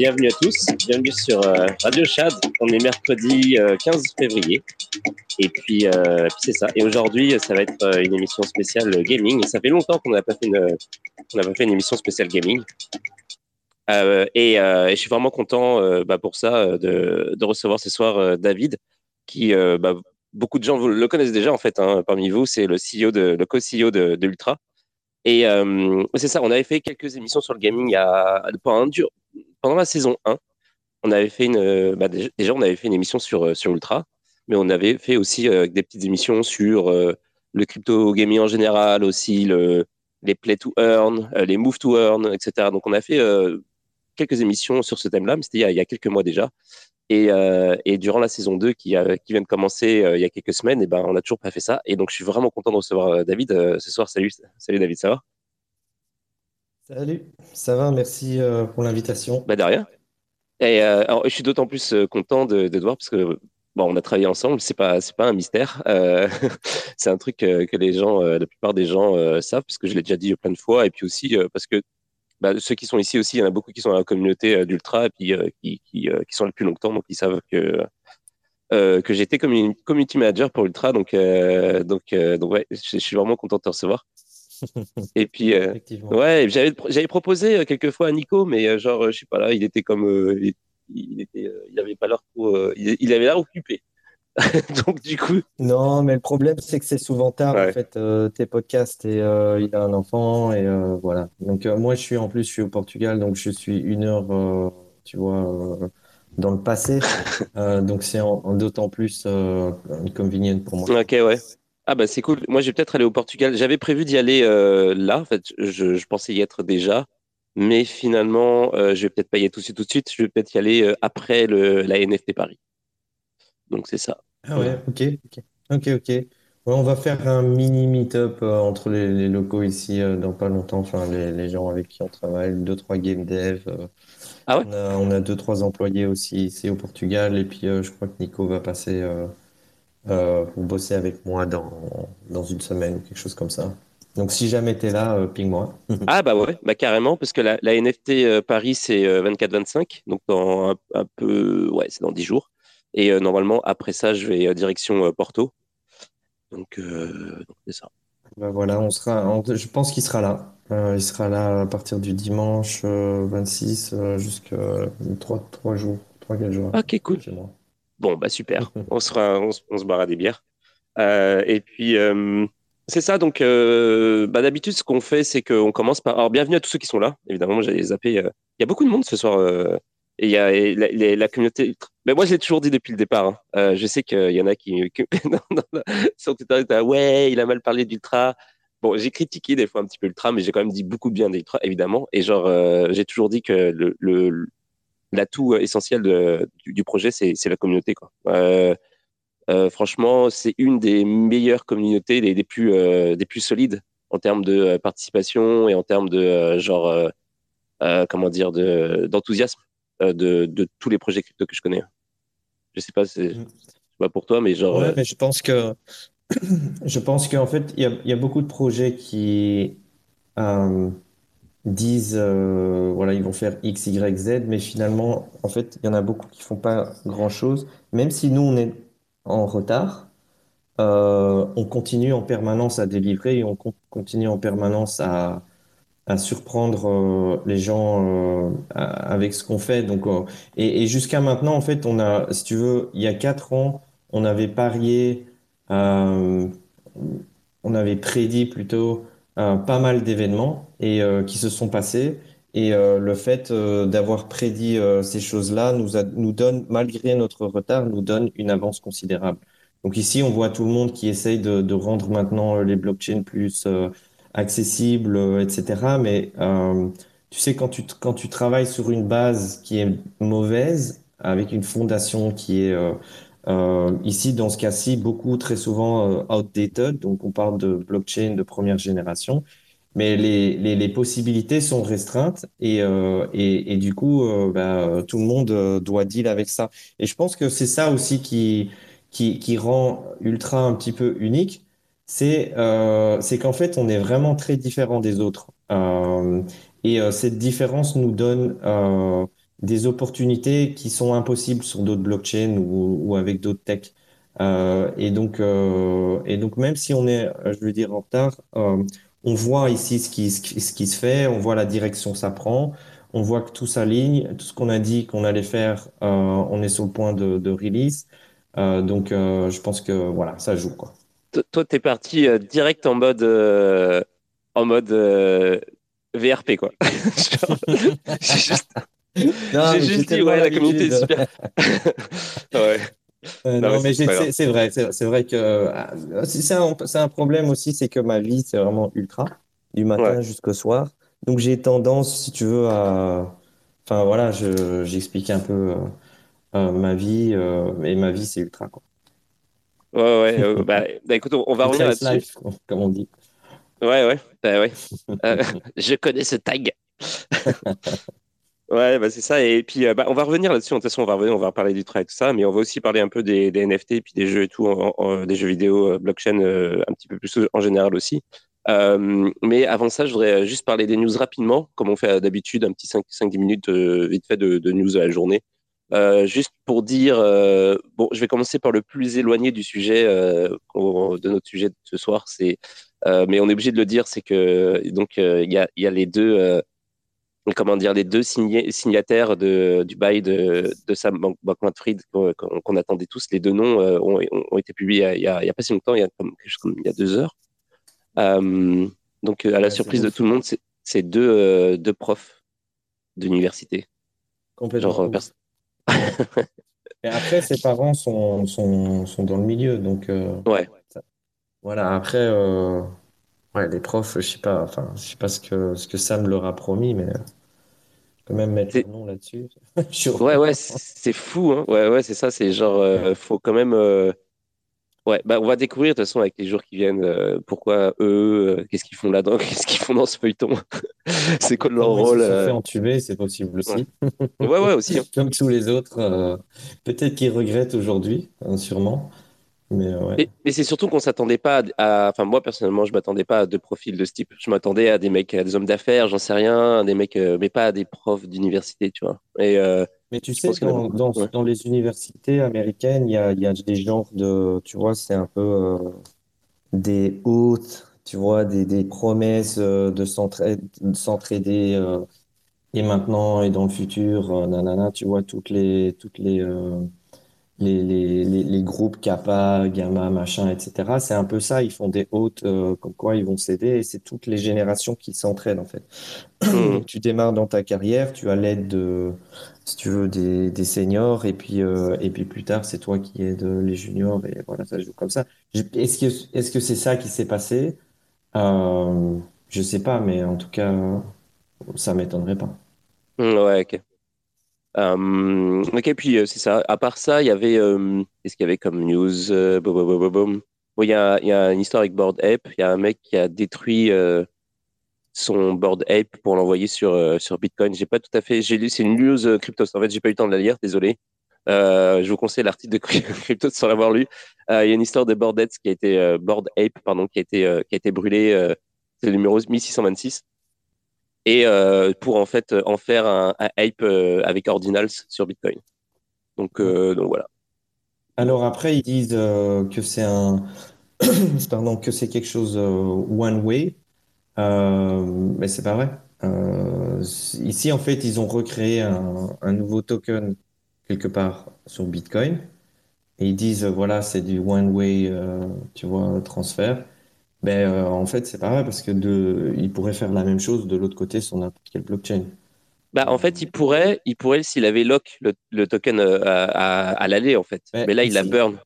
bienvenue à tous. Bienvenue sur euh, Radio Chad. On est mercredi 15 euh, février. Et puis, euh, puis c'est ça. Et aujourd'hui, ça va être une émission spéciale gaming. Et ça fait longtemps qu'on n'a pas fait une, pas fait une émission spéciale gaming. Et, je suis vraiment content bah, pour ça de, recevoir ce soir David, qui bah, beaucoup de gens le connaissent déjà en fait. Hein, parmi vous, c'est le CEO de le co-CEO de, de Ultra. Et c'est ça, on avait fait quelques émissions sur le gaming a, pendant, la saison 1, on avait fait une, euh, bah, déjà, on avait fait une émission sur, euh, sur Ultra, mais on avait fait aussi euh, des petites émissions sur le crypto gaming en général, aussi le, les play to earn, les move to earn, etc. Donc, on a fait quelques émissions sur ce thème-là, mais c'était il, y a quelques mois déjà. Et, et, durant la saison 2 qui, qui vient de commencer il y a quelques semaines, et ben, on n'a toujours pas fait ça. Et donc, je suis vraiment content de recevoir David ce soir. Salut, salut David, ça va? Salut, ça va, merci euh, pour l'invitation. Bah de rien. Et euh, alors, je suis d'autant plus euh, content de, de te voir parce que bon, on a travaillé ensemble, c'est pas c'est pas un mystère. c'est un truc que les gens, la plupart des gens savent parce que je l'ai déjà dit plein de fois et puis aussi parce que bah, ceux qui sont ici aussi, il y en a beaucoup qui sont dans la communauté d'Ultra et puis qui, qui, qui, sont là depuis longtemps, donc ils savent que que j'étais comme une community manager pour Ultra, donc donc donc ouais, je, je suis vraiment content de te recevoir. Et puis, euh, ouais, j'avais, j'avais proposé euh, quelques fois à Nico, mais euh, genre, je sais pas là, il était comme, il, il, était, il avait pas l'air trop, il, avait l'air occupé. Donc du coup. Non, mais le problème c'est que c'est souvent tard en fait tes podcasts et il a un enfant et voilà. Donc moi je suis en plus je suis au Portugal donc je suis une heure tu vois dans le passé donc c'est d'autant plus convenient pour moi. Ok ouais. Ah bah c'est cool. Moi, je vais peut-être aller au Portugal. J'avais prévu d'y aller euh, là. En fait, je, je, pensais y être déjà, mais finalement, euh, je vais peut-être pas y être tout de suite. Tout de suite, je vais peut-être y aller euh, après le, la NFT Paris. Donc c'est ça. Ah ouais, ok, ok, ok, ok. on va faire un mini meet-up entre les, les, locaux ici dans pas longtemps. Enfin, les, les, gens avec qui on travaille, deux trois game dev. ah ouais? On a, on a deux trois employés aussi ici au Portugal et puis je crois que Nico va passer euh, pour bosser avec moi dans, dans une semaine ou quelque chose comme ça. Donc si jamais tu es là, euh, ping-moi. ah bah ouais, bah carrément, parce que la, la NFT euh, Paris, c'est 24-25, donc dans un, peu, ouais, c'est dans 10 jours. Et normalement, après ça, je vais direction Porto. Donc, c'est ça. Bah voilà, on sera, je pense qu'il sera là. il sera là à partir du dimanche 26 jusqu'à 3, 3 jours, 3-4 jours. Ok, cool. Bon, bah super. on, sera, on, on se barra des bières. Euh, et puis, euh, c'est ça. Donc, euh, bah, d'habitude, ce qu'on fait, c'est qu'on commence par. Alors, bienvenue à tous ceux qui sont là. Évidemment, j'allais zapper. Il y a beaucoup de monde ce soir. Et il y a la, la, communauté. Mais moi, je l'ai toujours dit depuis le départ. Hein. je sais qu'il y en a qui. sur Twitter, ouais, il a mal parlé d'Ultra. Bon, j'ai critiqué des fois un petit peu Ultra, mais j'ai quand même dit beaucoup de bien d'Ultra, évidemment. Et genre, j'ai toujours dit que le, l'atout euh, essentiel de, du, projet, c'est la communauté. Quoi. Euh, euh, franchement, c'est une des meilleures communautés, des, des plus, des plus solides en termes de participation et en termes de genre, comment dire, d'enthousiasme de, de, tous les projets crypto que je connais. Je sais pas, c'est mm. pas pour toi, mais genre. Ouais, mais je pense que je pense qu'en fait, il y a, y a, beaucoup de projets qui disent, euh, voilà, ils vont faire X, Y, Z, mais finalement, en fait, il y en a beaucoup qui font pas grand-chose. Même si nous, on est en retard, euh, on continue en permanence à délivrer et on continue en permanence à, à surprendre euh, les gens euh, avec ce qu'on fait. Donc, euh, et, jusqu'à maintenant, en fait, on a, si tu veux, il y a quatre ans, on avait parié, on avait prédit plutôt pas mal d'événements et qui se sont passés. Et le fait d'avoir prédit ces choses-là nous nous donne, malgré notre retard, nous donne une avance considérable. Donc ici, on voit tout le monde qui essaye de rendre maintenant les blockchains plus accessible, euh, etc. Mais euh, tu sais, quand tu, quand tu travailles sur une base qui est mauvaise, avec une fondation qui est euh, ici, dans ce cas-ci, beaucoup, très souvent outdated, donc on parle de blockchain de première génération, mais les, les, possibilités sont restreintes et, et, et, du coup, bah, tout le monde doit deal avec ça. Et je pense que c'est ça aussi qui, qui, qui rend Ultra un petit peu unique c'est euh, qu'en fait, on est vraiment très différent des autres. Euh, et euh, cette différence nous donne euh, des opportunités qui sont impossibles sur d'autres blockchains ou, ou avec d'autres techs. Euh, et donc, euh, et donc, même si on est, je veux dire, en retard, on voit ici ce qui, ce qui, ce qui se fait, on voit la direction que ça prend, on voit que tout s'aligne, tout ce qu'on a dit qu'on allait faire, on est sur le point de, de release. donc, je pense que voilà, ça joue, quoi toi, t'es parti euh, direct en mode, euh, en mode euh, VRP, quoi. j'ai juste, j'ai juste dit, ouais, la communauté est super. ouais. Non, non, mais, c'est vrai, c'est vrai que c'est un, un, problème aussi, c'est que ma vie, c'est vraiment ultra, du matin ouais. jusqu'au soir. Donc j'ai tendance, si tu veux, à. Enfin voilà, j'explique un peu ma vie, et ma vie, c'est ultra, quoi. Ouais, ouais. Euh, bah, bah, écoute, on, on va revenir là-dessus. Comme on dit. Ouais, ouais. Bah, ouais. Euh, je connais ce tag. ouais, bah, c'est ça. Et puis, euh, bah, on va revenir là-dessus. De toute façon, on va revenir, on va parler du travail, tout ça. Mais on va aussi parler un peu des, des NFT et puis des jeux et tout, en, en, des jeux vidéo, blockchain, un petit peu plus en général aussi. Mais avant ça, je voudrais juste parler des news rapidement, comme on fait d'habitude, un petit 5-10 minutes vite fait de, de, news de la journée. Euh, juste pour dire, euh, bon, je vais commencer par le plus éloigné du sujet euh, de notre sujet de ce soir, c'est, mais on est obligé de le dire, c'est que donc il y a, y, a, les deux, comment dire, les deux signataires de, du bail de, de Sam Bankman-Fried qu'on attendait tous. Les deux noms ont, ont, été publiés il y, a, il y a pas si longtemps, il y a comme, comme il y a deux heures. donc à la surprise de tout le monde, c'est deux, deux profs d'université. Complètement. Genre, et après, ses parents sont, sont, sont, dans le milieu, donc euh, ouais. Voilà. Après, euh, ouais, les profs, je sais pas, enfin, je sais pas ce que ce que Sam leur a promis, mais quand même mettre le nom là-dessus. ouais, ouais, c'est fou, hein. Ouais, ouais, c'est ça. C'est genre, euh, faut quand même. Euh, ouais, bah, on va découvrir de toute façon avec les jours qui viennent euh, pourquoi eux, euh, qu'est-ce qu'ils font là-dedans, qu'est-ce qu'ils font dans ce feuilleton, c'est quoi leur rôle. Se sont fait entuber, c'est possible aussi. Ouais, ouais, ouais aussi. Hein. Comme tous les autres, peut-être qu'ils regrettent aujourd'hui, hein, sûrement. Mais, ouais. mais, mais c'est surtout qu'on s'attendait pas à, enfin moi personnellement je m'attendais pas à deux profils de ce type. Je m'attendais à des mecs, à des hommes d'affaires, j'en sais rien, des mecs, euh, mais pas à des profs d'université, tu vois. Et euh, mais tu sais, dans, dans, ouais. dans, les universités américaines, il y a, il y a des genres de, tu vois, c'est un peu euh, des hôtes, tu vois, des, des promesses euh, de s'entraider euh, et maintenant et dans le futur, nanana, tu vois, toutes les, toutes les les, les, les, les, groupes Kappa, Gamma, machin, etc. C'est un peu ça, ils font des hôtes, euh, comme quoi ils vont s'aider, et c'est toutes les générations qui s'entraident en fait. Mmh. tu démarres dans ta carrière, tu as l'aide de, si tu veux, des, des seniors, et puis, euh, et puis plus tard, c'est toi qui aides les juniors, et voilà, ça joue comme ça. Est-ce que est-ce que c'est ça qui s'est passé? Euh, je sais pas, mais en tout cas, ça m'étonnerait pas. Mmh, ouais, ok. Euh, ok, puis euh, c'est ça. À part ça, il y avait. Euh, Qu'est-ce qu'il y avait comme news euh, il y a, il y a une histoire avec Board Ape. Il y a un mec qui a détruit son Board Ape pour l'envoyer sur, euh, sur Bitcoin. J'ai pas tout à fait. J'ai lu, c'est une news euh, crypto. En fait, j'ai pas eu le temps de la lire, désolé. je vous conseille l'article de crypto sans l'avoir lu. il y a une histoire de Board Ape qui a été Board Ape, pardon, qui a été qui a été brûlé. c'est le numéro 1626. et pour en fait en faire un, hype avec Ordinals sur Bitcoin. Donc, donc voilà. Alors après, ils disent que c'est un, pardon, que c'est quelque chose one way, mais c'est pas vrai. ici, en fait, ils ont recréé un, un nouveau token quelque part sur Bitcoin et ils disent voilà c'est du one way tu vois transfert ben, euh, en fait, c'est pas vrai parce que de, il pourrait faire la même chose de l'autre côté sur n'importe quelle blockchain. Bah, en fait, il pourrait, il pourrait s'il avait lock le, le token euh, à, à, l'aller, en fait. Mais, là, il la burn.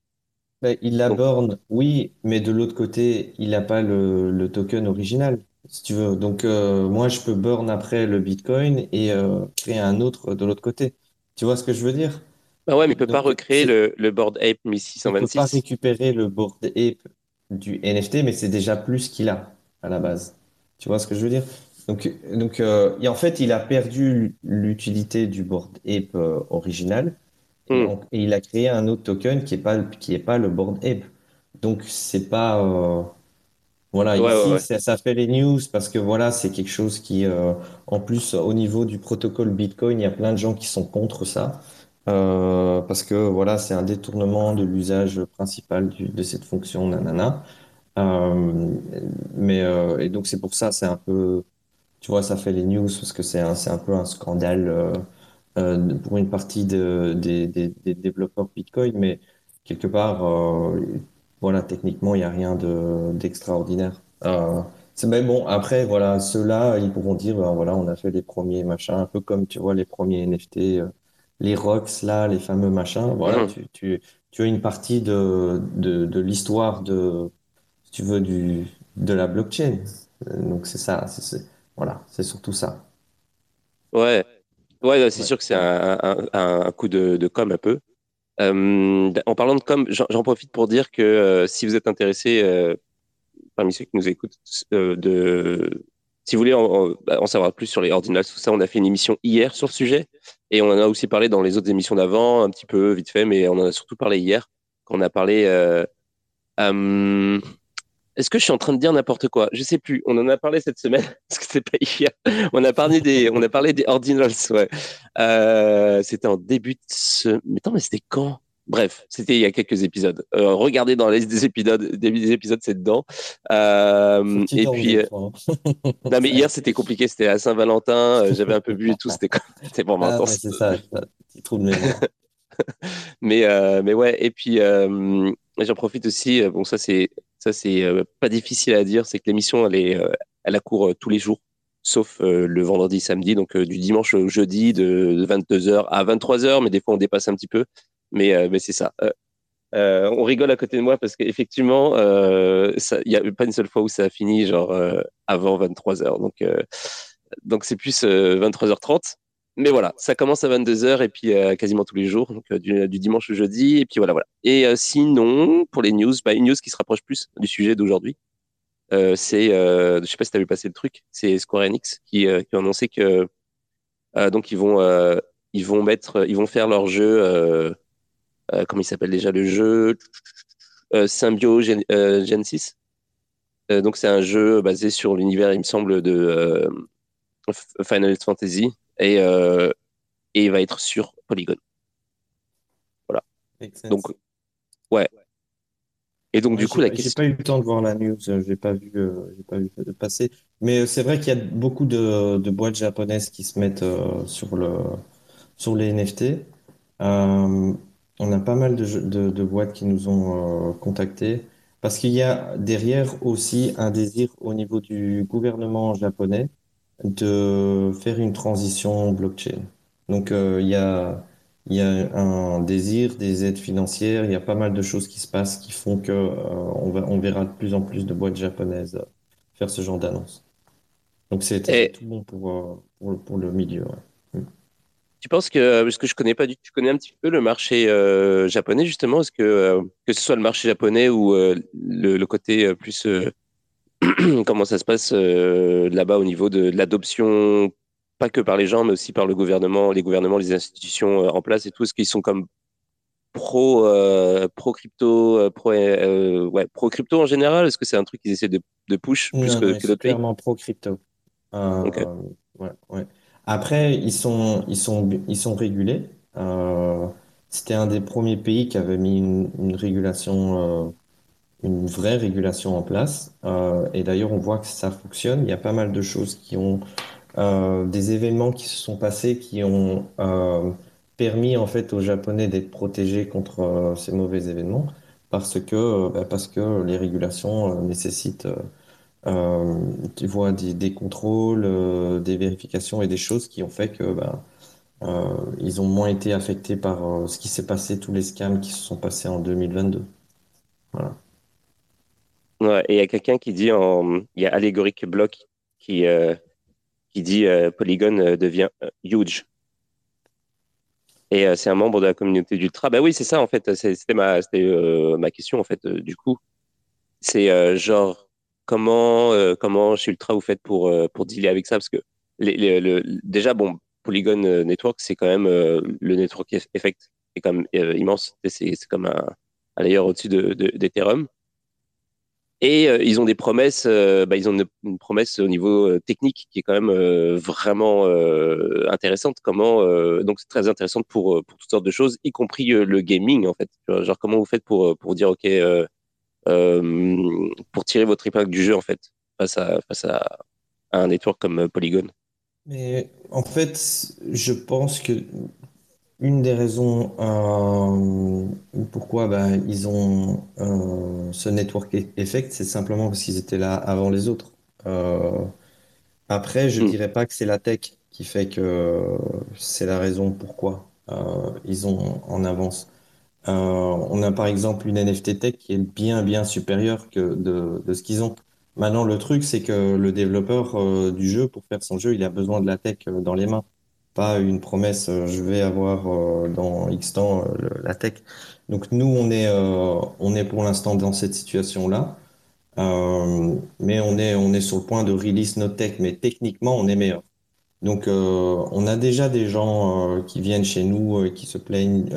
Ben, il la burn, oui, mais de l'autre côté, il n'a pas le, le, token original, si tu veux. Donc, euh, moi, je peux burn après le Bitcoin et créer un autre de l'autre côté. Tu vois ce que je veux dire? Bah ouais, mais il peut pas recréer le, le board ape 1626. Il peut pas récupérer le board ape du NFT, mais c'est déjà plus qu'il a à la base. Tu vois ce que je veux dire? Donc, donc euh, et en fait, il a perdu l'utilité du board ape euh, original hmm. et, il a créé un autre token qui est pas qui est pas le board ape. Donc c'est pas euh, voilà ici Ça, ça, fait les news parce que voilà c'est quelque chose qui en plus au niveau du protocole Bitcoin il y a plein de gens qui sont contre ça. Euh, parce que voilà, c'est un détournement de l'usage principal de cette fonction nanana. Euh, mais euh, et donc c'est pour ça, c'est un peu, tu vois, ça fait les news parce que c'est un, c'est un peu un scandale euh, euh, pour une partie de, des, des, des développeurs Bitcoin, mais quelque part, voilà, techniquement, il n'y a rien de d'extraordinaire. c'est mais bon, après, voilà, ceux-là, ils pourront dire, ben, voilà, on a fait les premiers machins, un peu comme tu vois les premiers NFT les rocks là, les fameux machins. Voilà, mhm. tu, as une partie de, de, l'histoire de, si tu veux, du, de la blockchain. Euh, donc c'est ça, c'est, voilà, c'est surtout ça. Ouais, ouais, c'est sûr que c'est un, coup de, com un peu. Euh, en parlant de com, j'en profite pour dire que euh, si vous êtes intéressé, parmi ceux qui nous écoutent, si vous voulez bah, en, savoir plus sur les ordinals, tout ça, on a fait une émission hier sur le sujet et on en a aussi parlé dans les autres émissions d'avant, un petit peu vite fait, mais on en a surtout parlé hier quand on a parlé. Euh, euh, est-ce que je suis en train de dire n'importe quoi? Je sais plus. On en a parlé cette semaine parce que c'est pas hier. On a parlé des, on a parlé des ordinals. Ouais. Euh, c'était en début de ce. Mais attends, mais c'était quand? Bref, c'était il y a quelques épisodes. Euh, regardez dans les épisodes, des épisodes, c'est dedans. Euh, et puis, euh, hein. non mais hier c'était compliqué, c'était à Saint-Valentin, j'avais un peu bu et tout, c'était c'était vraiment ah, intense. c'est ça, petit trou de mais mais ouais, et puis j'en profite aussi. Bon ça c'est ça c'est pas difficile à dire, c'est que l'émission elle est elle court tous les jours sauf le vendredi, samedi, donc du dimanche au jeudi de 22h à 23h, mais des fois on dépasse un petit peu. Mais, euh, mais c'est ça. Euh, euh, on rigole à côté de moi parce qu'effectivement, il n'y a pas une seule fois où ça a fini genre avant 23h. Donc, donc c'est plus 23h30. Mais voilà, ça commence à 22h et puis quasiment tous les jours, donc du, dimanche au jeudi. Et puis voilà, voilà. Et sinon, pour les news, bah, une news qui se rapproche plus du sujet d'aujourd'hui, c'est, je sais pas si tu as vu passer le truc, c'est Square Enix qui, qui a annoncé que donc ils vont, ils vont mettre, ils vont faire leur jeu euh, comment il s'appelle déjà le jeu? Euh, Symbio euh, Genesis. donc c'est un jeu basé sur l'univers, il me semble, de Final Fantasy et, et il va être sur Polygon. Voilà. Donc ouais. Et donc, du coup, la question. J'ai pas eu le temps de voir la news, j'ai pas vu, j'ai pas vu de passer. Mais c'est vrai qu'il y a beaucoup de, de, boîtes japonaises qui se mettent sur le, sur les NFT. Euh, on a pas mal de, boîtes qui nous ont euh, contactés parce qu'il y a derrière aussi un désir au niveau du gouvernement japonais de faire une transition blockchain. Donc euh, il y a, il y a un désir, des aides financières, il y a pas mal de choses qui se passent qui font que euh, on va, on verra de plus en plus de boîtes japonaises faire ce genre d'annonce. Donc c'est tout bon pour, pour, le milieu. Tu penses que, parce que je connais pas du tu connais un petit peu le marché euh, japonais justement, est-ce que euh, que ce soit le marché japonais ou euh, le, le, côté plus comment ça se passe là-bas au niveau de, l'adoption, pas que par les gens, mais aussi par le gouvernement, les gouvernements, les institutions en place et tout, est-ce qu'ils sont comme pro pro crypto, pro ouais pro crypto en général, est-ce que c'est un truc qu'ils essaient de, de push plus que, que d'autres pays? Clairement pro crypto. Ouais, ouais. Après, ils sont, ils sont, ils sont régulés. Euh, c'était un des premiers pays qui avait mis une, une régulation, euh, une vraie régulation en place. Euh, et d'ailleurs, on voit que ça fonctionne. Il y a pas mal de choses qui ont, euh, des événements qui se sont passés qui ont euh, permis en fait aux Japonais d'être protégés contre ces mauvais événements parce que, bah, parce que les régulations nécessitent tu vois, des, contrôles, des vérifications et des choses qui ont fait que bah, ils ont moins été affectés par ce qui s'est passé, tous les scams qui se sont passés en 2022. Voilà. Et il y a quelqu'un qui dit en, il y a Allegoric Block qui, euh, qui dit euh, Polygon euh, devient huge. Et c'est un membre de la communauté d'Ultra. Bah oui, c'est ça en fait. C'était ma, ma question en fait. du coup, c'est genre comment, comment chez Ultra vous faites pour pour dealer avec ça? Parce que déjà bon, Polygon Network c'est quand même le network eff- effect est quand même immense. C'est comme un, un layer au-dessus de, de, d'Ethereum. Et euh, ils ont des promesses, euh, bah, ils ont une, promesse au niveau euh, technique qui est quand même vraiment intéressante. Comment donc c'est très intéressante pour pour toutes sortes de choses, y compris le gaming en fait. Genre comment vous faites pour pour dire ok pour tirer votre épingle du jeu en fait face à face à, un network comme Polygon? Mais en fait, je pense que une des raisons euh, pourquoi ben, ils ont euh, ce network e- effect, c'est simplement parce qu'ils étaient là avant les autres. Euh, après, je Hmm. dirais pas que c'est la tech qui fait que c'est la raison pourquoi ils ont en avance. On a par exemple une NFT tech qui est bien bien supérieure que de, de ce qu'ils ont. Maintenant, le truc, c'est que le développeur du jeu, pour faire son jeu, il a besoin de la tech dans les mains, pas une promesse, euh, je vais avoir euh, dans X temps euh, la tech. Donc nous, on est, on est pour l'instant dans cette situation-là, mais on est, on est sur le point de release notre tech, mais techniquement, on est meilleur. Donc, on a déjà des gens qui viennent chez nous, euh, qui se plaignent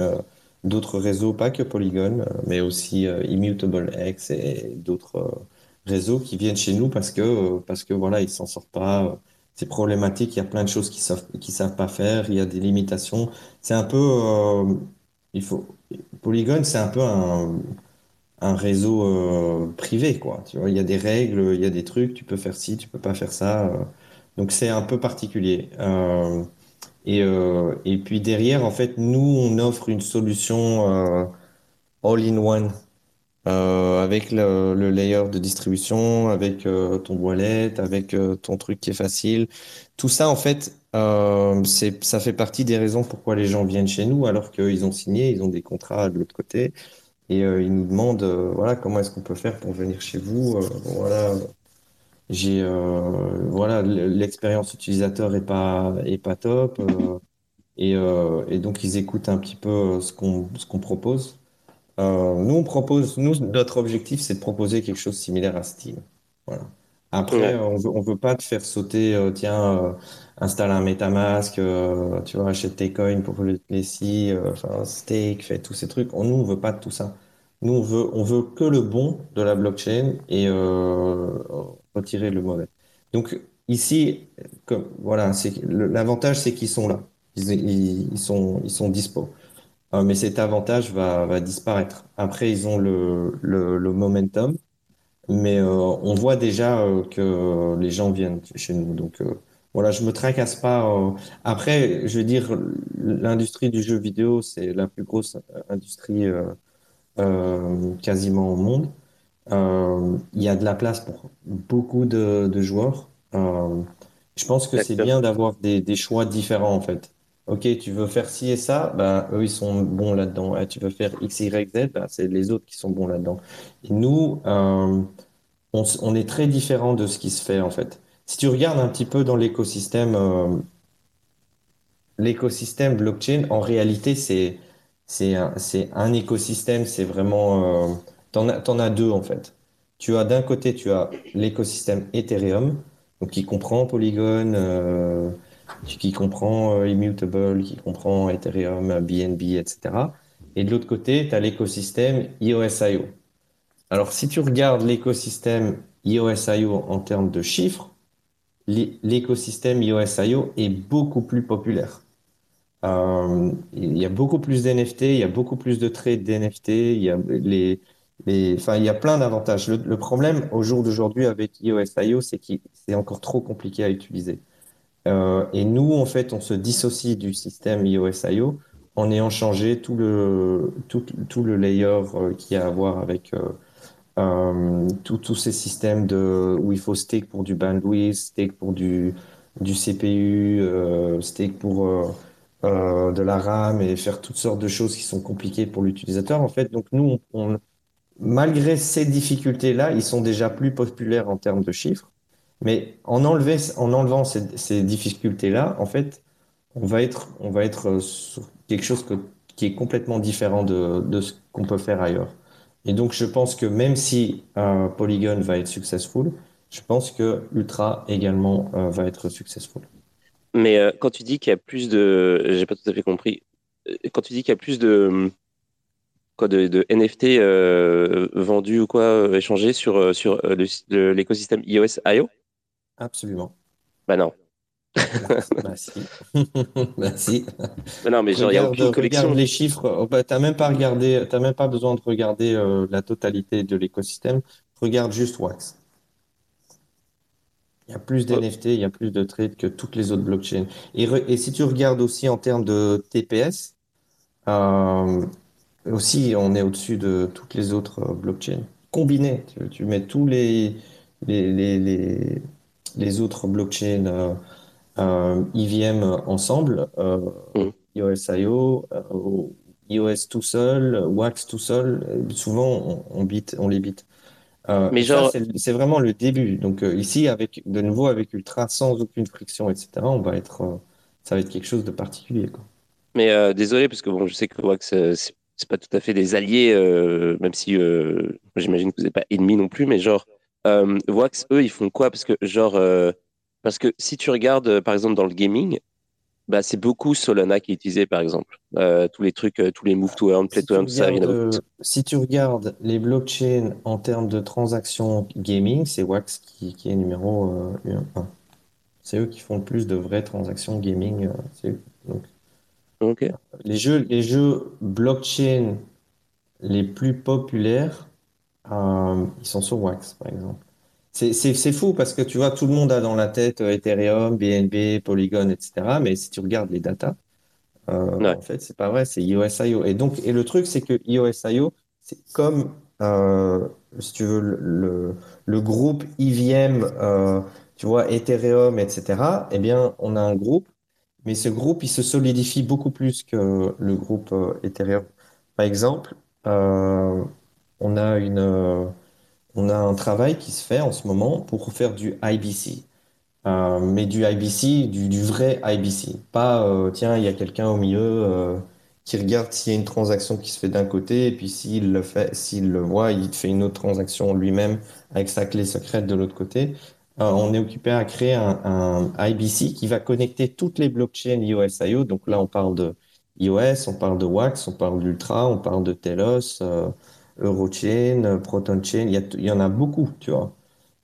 d'autres réseaux, pas que Polygon, mais aussi euh, Immutable X et d'autres réseaux qui viennent chez nous parce que, euh, parce que voilà, ils s'en sortent pas. C'est problématique. Il y a plein de choses qu'ils savent, qu'ils savent pas faire. Il y a des limitations. C'est un peu, euh, il faut, Polygon, c'est un peu un, réseau euh, privé, quoi. Tu vois, il y a des règles, il y a des trucs. Tu peux faire ci, tu peux pas faire ça. euh. Donc, c'est un peu particulier. Et, et puis derrière, en fait, nous, on offre une solution all-in-one euh, avec le, layer de distribution, avec euh, ton wallet, avec euh, ton truc qui est facile. Tout ça, en fait, ça fait partie des raisons pourquoi les gens viennent chez nous, alors qu'ils ont signé, ils ont des contrats de l'autre côté, et ils nous demandent, voilà, comment est-ce qu'on peut faire pour venir chez vous? Voilà, j'ai, voilà, l'expérience utilisateur est pas, est pas top. et, et donc, ils écoutent un petit peu ce qu'on ce qu'on propose. Euh, nous, on propose, nous, notre objectif, c'est de proposer quelque chose de similaire à Steam. Voilà. Après, Ouais, on veut, on veut pas te faire sauter, euh, tiens, euh, installe un MetaMask, euh, tu vois, achète tes coins pour les, les si, euh, enfin, stake, fais tous ces trucs. On, nous, on veut pas de tout ça. Nous, on veut, on veut que le bon de la blockchain et euh, retirer le mauvais. Donc, ici, comme, voilà, c'est, le- l'avantage, c'est qu'ils sont là. Ils, ils, ils sont, ils sont dispo. Euh, mais cet avantage va, va disparaître. Après, ils ont le, le, le momentum, mais euh, on voit déjà euh, que les gens viennent chez nous. Donc voilà, je me tracasse pas. Après, je veux dire, l'industrie du jeu vidéo, c'est la plus grosse industrie quasiment au monde. Il y a de la place pour beaucoup de, de joueurs. Je pense que c'est bien d'avoir des, des choix différents en fait. Ok, tu veux faire ci et ça, bah, eux ils sont bons là-dedans. Ah, tu veux faire X, Y, Z, bah, c'est les autres qui sont bons là-dedans. Nous, euh, on est très différent de ce qui se fait en fait. Si tu regardes un petit peu dans l'écosystème, euh, L'écosystème blockchain, en réalité, c'est c'est un, c'est un écosystème, c'est vraiment... Euh, t'en as, t'en as deux, en fait. Tu as d'un côté, tu as l'écosystème Ethereum, donc qui comprend Polygon, euh, qui comprend euh, Immutable, qui comprend Ethereum, BNB, etc. Et de l'autre côté, tu as l'écosystème EOS.io. Alors, si tu regardes l'écosystème EOS.io en termes de chiffres, l'écosystème iOS.io est beaucoup plus populaire. Euh, il y a beaucoup plus d'NFT, il y a beaucoup plus de trades d'NFT, il y a les, les, enfin, il y a plein d'avantages. Le, problème au jour d'aujourd'hui avec iOS.io, c'est que c'est encore trop compliqué à utiliser. Euh, et nous, en fait, on se dissocie du système iOS.io en ayant changé tout le, tout, le layer euh, qu'il y a à voir avec euh, tous ces systèmes de, où il faut stake pour du bandwidth, stake pour du, CPU, euh, stake pour de la RAM et faire toutes sortes de choses qui sont compliquées pour l'utilisateur. En fait, donc nous, malgré ces difficultés-là, ils sont déjà plus populaires en termes de chiffres. Mais en, enlevant ces, difficultés-là, en fait, on va être, on va être sur quelque chose qui est complètement différent de, de ce qu'on peut faire ailleurs. Et donc, je pense que même si euh, Polygon va être successful, je pense que Ultra également euh, va être successful. Mais euh, quand tu dis qu'il y a plus de, j'ai pas tout à fait compris. Quand tu dis qu'il y a plus de quoi de, de NFT vendus ou quoi échangés sur sur l'écosystème iOS IO Absolument. Bah non. bah si. bah si. Bah non, mais genre, il a aucune collection. Regarde les chiffres. Oh, bah, t'as même pas regardé, même pas besoin de regarder euh, la totalité de l'écosystème. Regarde juste Wax. Il y a plus d'NFT, il y a plus de trades que toutes les autres blockchains. Et, et si tu regardes aussi en termes de TPS, euh, aussi on est au-dessus de toutes les autres euh, blockchains. Combiné, tu, tu mets tous les, les, les, les, les autres blockchains euh, euh, IVM ensemble, euh, mm. iOS.io, iOS tout seul, Wax tout seul, souvent on, on, on les bite. Euh, Mais genre, c'est vraiment le début. Donc euh, ici, avec de nouveau avec Ultra, sans aucune friction, etc., on va être, euh, ça va être quelque chose de particulier. Quoi. Mais désolé parce que bon, je sais que Wax c'est pas tout à fait des alliés, même si j'imagine que vous n'êtes pas ennemis non plus. Mais genre, Wax, eux, ils font quoi? Parce que genre parce que si tu regardes, euh, par exemple, dans le gaming, bah, c'est beaucoup Solana qui est utilisé, par exemple. Euh, tous les trucs, euh, tous les move to earn, play to earn, tout ça. si tu regardes les blockchains en termes de transactions gaming, c'est Wax qui, qui est numéro 1. C'est eux qui font le plus de vraies transactions gaming. Donc, les, jeux, les jeux blockchain les plus populaires, ils sont sur Wax, par exemple. C'est fou parce que tu vois, tout le monde a dans la tête euh, Ethereum, BNB, Polygon, etc. Mais si tu regardes les datas, euh, en fait, c'est pas vrai, c'est IOSIO. Et donc, et le truc, c'est que IOSIO, c'est comme, euh, si tu veux, le, le groupe IVM, euh, tu vois, Ethereum, etc. Eh bien, on a un groupe, mais ce groupe, il se solidifie beaucoup plus que le groupe euh, Ethereum. Par exemple, euh, on a une on a un travail qui se fait en ce moment pour faire du IBC. Euh, mais du IBC, du, vrai IBC. Pas, euh, tiens, il y a quelqu'un au milieu euh, qui regarde s'il y a une transaction qui se fait d'un côté, et puis s'il le le voit, il fait une autre transaction lui-même avec sa clé secrète de l'autre côté. on est occupé à créer un, un, IBC qui va connecter toutes les blockchains IOS-IO. Donc là, on parle de iOS, on parle de Wax, on parle d'Ultra, on parle de Telos. Eurochain, ProtonChain, il y, en a beaucoup, tu vois.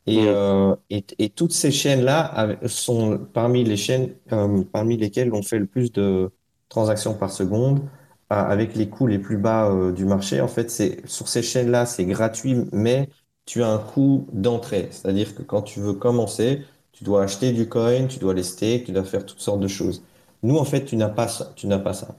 Et, mm. euh, et, et, toutes ces chaînes-là sont parmi les chaînes euh, parmi lesquelles on fait le plus de transactions par seconde, euh, avec les coûts les plus bas euh, du marché. En fait, c'est sur ces chaînes-là, c'est gratuit, mais tu as un coût d'entrée. C'est-à-dire que quand tu veux commencer, tu dois acheter du coin, tu dois les stake, tu dois faire toutes sortes de choses. Nous, en fait, tu n'as pas ça. Tu n'as pas ça.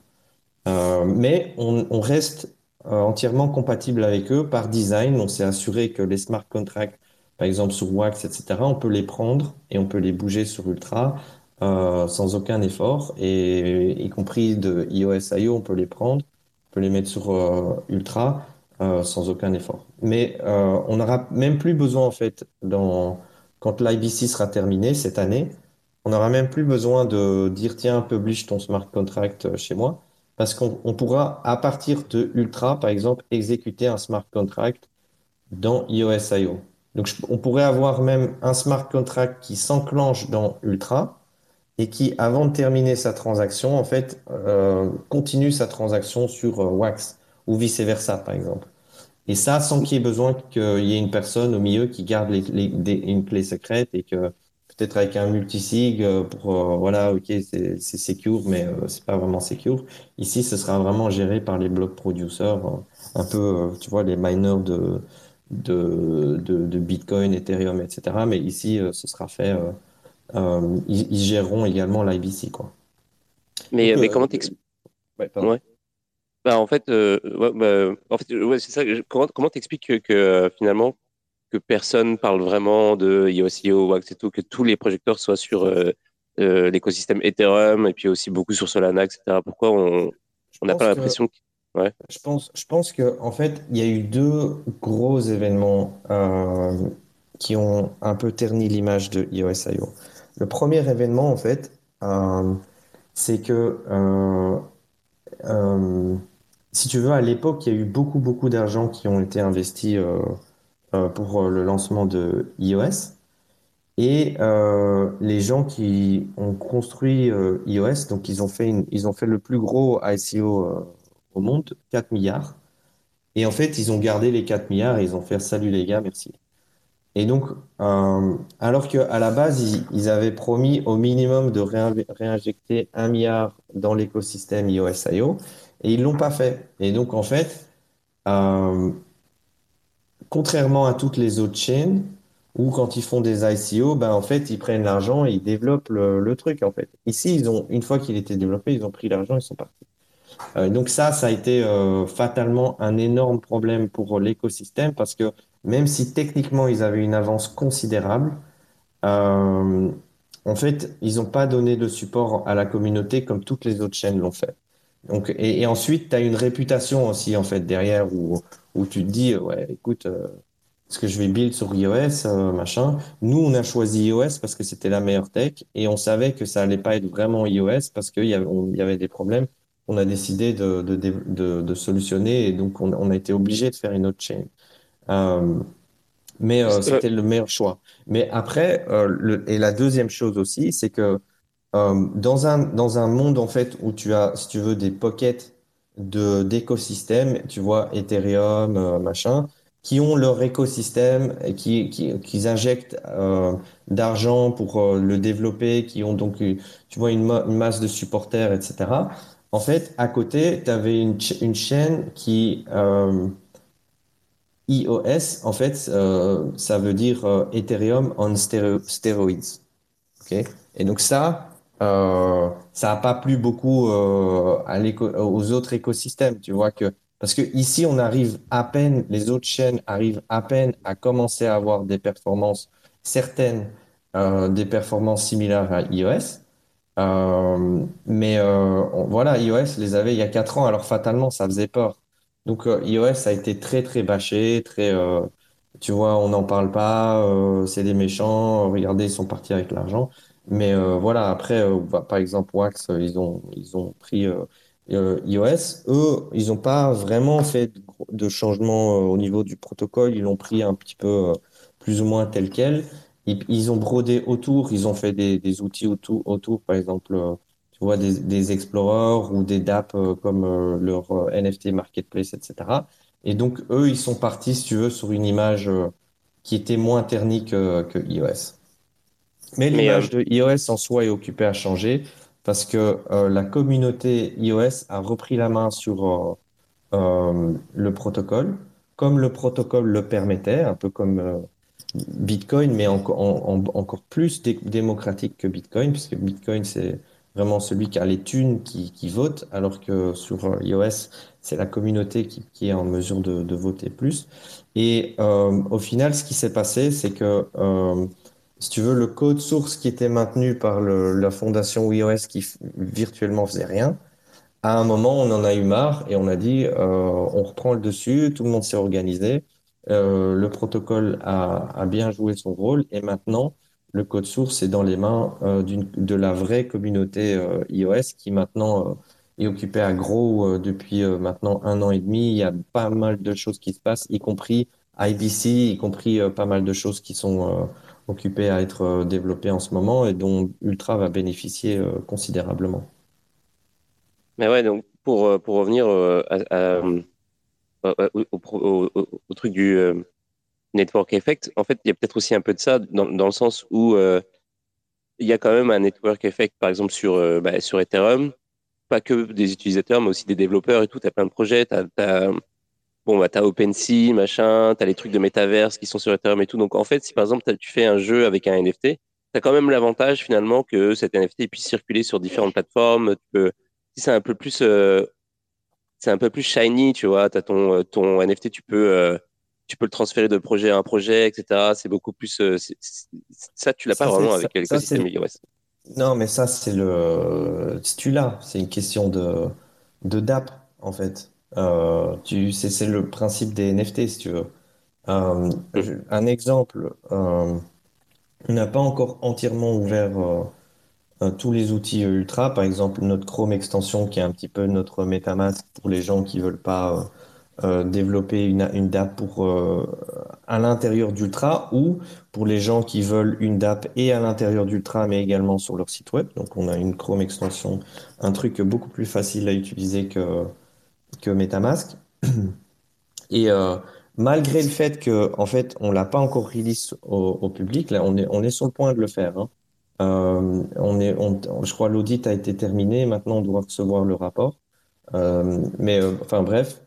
Mais on, on reste entièrement compatible avec eux par design. On s'est assuré que les smart contracts, par exemple sur Wax, etc., on peut les prendre et on peut les bouger sur Ultra euh, sans aucun effort. Et y compris de iOS IO, on peut les prendre, on peut les mettre sur euh, Ultra euh, sans aucun effort. Mais euh, on n'aura même plus besoin, en fait, dans, quand l'IBC sera terminé cette année, on n'aura même plus besoin de dire, tiens, publish ton smart contract chez moi parce qu'on pourra, à partir de Ultra, par exemple, exécuter un smart contract dans iOS.io. Donc, on pourrait avoir même un smart contract qui s'enclenche dans Ultra et qui, avant de terminer sa transaction, en fait, euh, continue sa transaction sur euh, Wax ou vice-versa, par exemple. Et ça, sans qu'il y ait besoin qu'il y ait une personne au milieu qui garde une clé secrète et que peut-être avec un multisig euh, pour euh, voilà, ok, c'est c'est secure, mais euh, c'est pas vraiment secure. Ici, ce sera vraiment géré par les block producers, un peu, tu vois, les miners de de, de, de Bitcoin, Ethereum, etc. Mais ici, ce sera fait. Ils, ils, géreront également l'IBC, quoi. Mais, mais comment t'expliques ouais, bah, en fait, bah, en fait, ouais, c'est ça. Comment comment t'expliques que, que finalement que personne parle vraiment de IOSIO, Wax et tout, que tous les projecteurs soient sur euh, euh, l'écosystème Ethereum et puis aussi beaucoup sur Solana, etc. Pourquoi on n'a pas l'impression que... ouais. Je pense, je pense que en fait, il y a eu deux gros événements euh, qui ont un peu terni l'image de IOSIO. Le premier événement, en fait, c'est que si tu veux, à l'époque, il y a eu beaucoup, beaucoup d'argent qui ont été investis pour euh, le lancement de iOS. Et euh, les gens qui ont construit iOS, donc ils ont fait, ils ont fait le plus gros ICO au monde, 4 milliards. Et en fait, ils ont gardé les 4 milliards et ils ont fait salut les gars, merci. Et donc, alors qu'à la base, ils, avaient promis au minimum de réinjecter 1 milliard dans l'écosystème iOS.io et ils l'ont pas fait. Et donc, en fait, contrairement à toutes les autres chaînes, où quand ils font des ICO, ben en fait, ils prennent l'argent et ils développent le, truc, en fait. Ici, ils ont, une fois qu'il était développé, ils ont pris l'argent, ils sont partis. Euh, donc ça, ça a été euh, fatalement un énorme problème pour l'écosystème parce que même si techniquement ils avaient une avance considérable, euh, en fait, ils n'ont pas donné de support à la communauté comme toutes les autres chaînes l'ont fait. Donc, et, et ensuite, tu as une réputation aussi, en fait, derrière où, où tu te dis, ouais, écoute, euh, est-ce que je vais build sur iOS, euh, machin. Nous, on a choisi iOS parce que c'était la meilleure tech et on savait que ça allait pas être vraiment iOS parce qu'il y, avait, y avait des problèmes. On a décidé de, de, de, de solutionner et donc on, on, a été obligé de faire une autre chain. Euh, mais euh, c'était le meilleur choix. Mais après, euh, le, et la deuxième chose aussi, c'est que dans un dans un monde en fait où tu as, si tu veux, des pockets de d'écosystèmes, tu vois, Ethereum, euh, machin, qui ont leur écosystème et qui, qui, qui injectent euh, d'argent pour euh, le développer, qui ont donc, tu vois, une, masse de supporters, etc. En fait, à côté, tu avais une, une chaîne qui iOS, en fait, ça veut dire Ethereum on steroids. ok? Et donc ça, euh, ça n'a pas plu beaucoup euh, à aux autres écosystèmes. Tu vois que parce que ici on arrive à peine, les autres chaînes arrivent à peine à commencer à avoir des performances certaines, euh, des performances similaires à iOS. Euh, mais euh, voilà, iOS les avait il y a quatre ans, alors fatalement ça faisait peur. Donc euh, iOS a été très très bâché, tu vois, on n'en parle pas, c'est des méchants, regardez, ils sont partis avec l'argent. Mais euh, voilà, après, euh, bah, par exemple, Wax, euh, ils ont, ils ont pris iOS. Eux, ils n'ont pas vraiment fait de, changement au niveau du protocole. Ils l'ont pris un petit peu plus ou moins tel quel. Ils, ont brodé autour, ils ont fait des, des outils autour, autour, par exemple, tu vois, des, des explorers ou des DApp comme leur NFT Marketplace, etc. Et donc, eux, ils sont partis, si tu veux, sur une image qui était moins ternie que, que iOS. Mais l'image euh, de iOS en soi est occupée à changer parce que euh, la communauté iOS a repris la main sur euh, le protocole, comme le protocole le permettait, un peu comme Bitcoin, mais en, encore plus démocratique que Bitcoin, puisque Bitcoin, c'est vraiment celui qui a les thunes qui, qui vote, alors que sur iOS, c'est la communauté qui, qui, est en mesure de, de voter plus. Et au final, ce qui s'est passé, c'est que si tu veux, le code source qui était maintenu par la fondation iOS qui virtuellement faisait rien, à un moment, on en a eu marre et on a dit, euh, on reprend le dessus, tout le monde s'est organisé, euh, le protocole a, bien joué son rôle et maintenant, le code source est dans les mains euh, de la vraie communauté iOS qui maintenant est occupée à gros depuis maintenant un an et demi. Il y a pas mal de choses qui se passent, y compris IBC, y compris pas mal de choses qui sont occupé à être euh, développé en ce moment et dont Ultra va bénéficier euh, considérablement. Mais ouais, donc pour, euh, pour revenir au, truc du network effect, en fait, il y a peut-être aussi un peu de ça dans, dans le sens où il y a quand même un network effect, par exemple, sur, bah, sur Ethereum. Pas que des utilisateurs, mais aussi des développeurs et tout. Tu as plein de projets. Tu as, bon, bah, as OpenSea, machin, tu as les trucs de métaverse qui sont sur Ethereum et tout. Donc, en fait, si par exemple, tu fais un jeu avec un NFT, tu as quand même l'avantage finalement que cet NFT puisse circuler sur différentes plateformes. Tu peux, si c'est un peu plus, euh, c'est un peu plus shiny, tu vois, tu as ton, ton NFT, tu peux, euh, tu peux le transférer de projet à un projet, etc. C'est beaucoup plus, euh, ça, tu l'as pas vraiment avec l'écosystème iOS. Non, mais ça, c'est le, si tu l'as, c'est une question de, de DApp, en fait. Euh, tu, c'est le principe des NFT, si tu veux. Euh, un exemple, euh, on n'a pas encore entièrement ouvert tous les outils Ultra. Par exemple, notre Chrome extension, qui est un petit peu notre MetaMask pour les gens qui veulent pas développer une, une DApp pour, à l'intérieur d'Ultra ou pour les gens qui veulent une DApp et à l'intérieur d'Ultra, mais également sur leur site web. Donc, on a une Chrome extension, un truc beaucoup plus facile à utiliser que que MetaMask. Et euh, malgré le fait que, en fait, on l'a pas encore release au, public, là, on est, on est sur le point de le faire. Hein. Euh, on est, on, je crois l'audit a été terminé. Maintenant, on doit recevoir le rapport. Euh, mais enfin bref,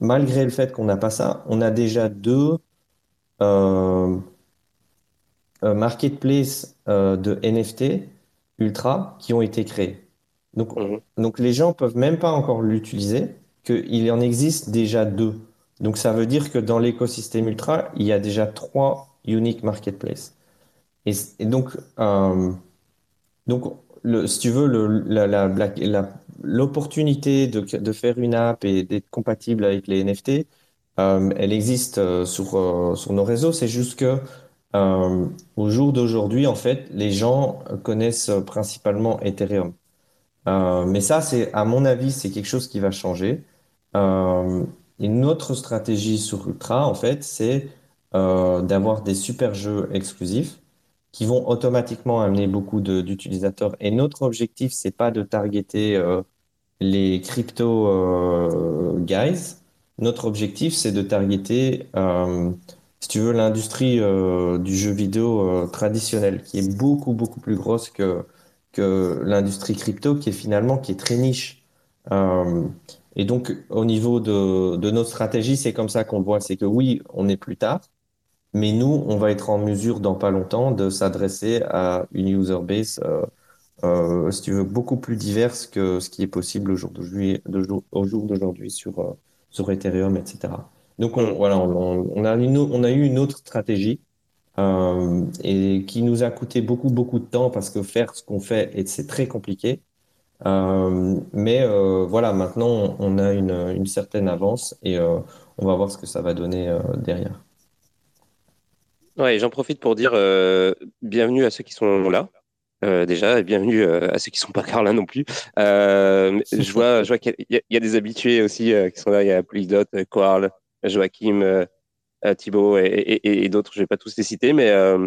malgré le fait qu'on n'a pas ça, on a déjà deux marketplaces de NFT ultra qui ont été créés. Donc, mhm. donc les gens peuvent même pas encore l'utiliser, qu'il en existe déjà deux. Donc ça veut dire que dans l'écosystème Ultra, il y a déjà trois unique marketplaces. Et, donc, euh, donc le, si tu veux, l'opportunité de, de, faire une app et d'être compatible avec les NFT, euh, elle existe euh, sur, sur nos réseaux. C'est juste que au jour d'aujourd'hui, en fait, les gens connaissent principalement Ethereum. Euh, mais ça, c'est, à mon avis, c'est quelque chose qui va changer. Euh, une autre stratégie sur Ultra, en fait, c'est euh, d'avoir des super jeux exclusifs qui vont automatiquement amener beaucoup d'utilisateurs. Et notre objectif, c'est pas de targeter les crypto guys. Notre objectif, c'est de targeter, si tu veux, l'industrie du jeu vidéo traditionnel, qui est beaucoup, beaucoup plus grosse que que l'industrie crypto qui est finalement qui est très niche. Euh, et donc au niveau de, de notre stratégie, c'est comme ça qu'on voit, c'est que oui, on est plus tard, mais nous, on va être en mesure dans pas longtemps de s'adresser à une user base, euh, euh, si tu veux, beaucoup plus diverse que ce qui est possible au jour d'aujourd'hui, au jour d'aujourd'hui sur sur Ethereum, etc. Donc on, voilà, on, on, a une, on a eu une autre stratégie euh, et qui nous a coûté beaucoup, beaucoup de temps parce que faire ce qu'on fait, c'est très compliqué. Euh, mais euh, voilà, maintenant, on a une, certaine avance et euh, on va voir ce que ça va donner euh, derrière. Ouais, j'en profite pour dire bienvenue à ceux qui sont là. déjà, bienvenue à ceux qui sont pas car non plus. je vois, je vois qu'il y, y, a des habitués aussi qui sont là. Il y a Polydot, Coarl, Joachim, euh, Thibaut et, d'autres, je vais pas tous les citer, mais euh,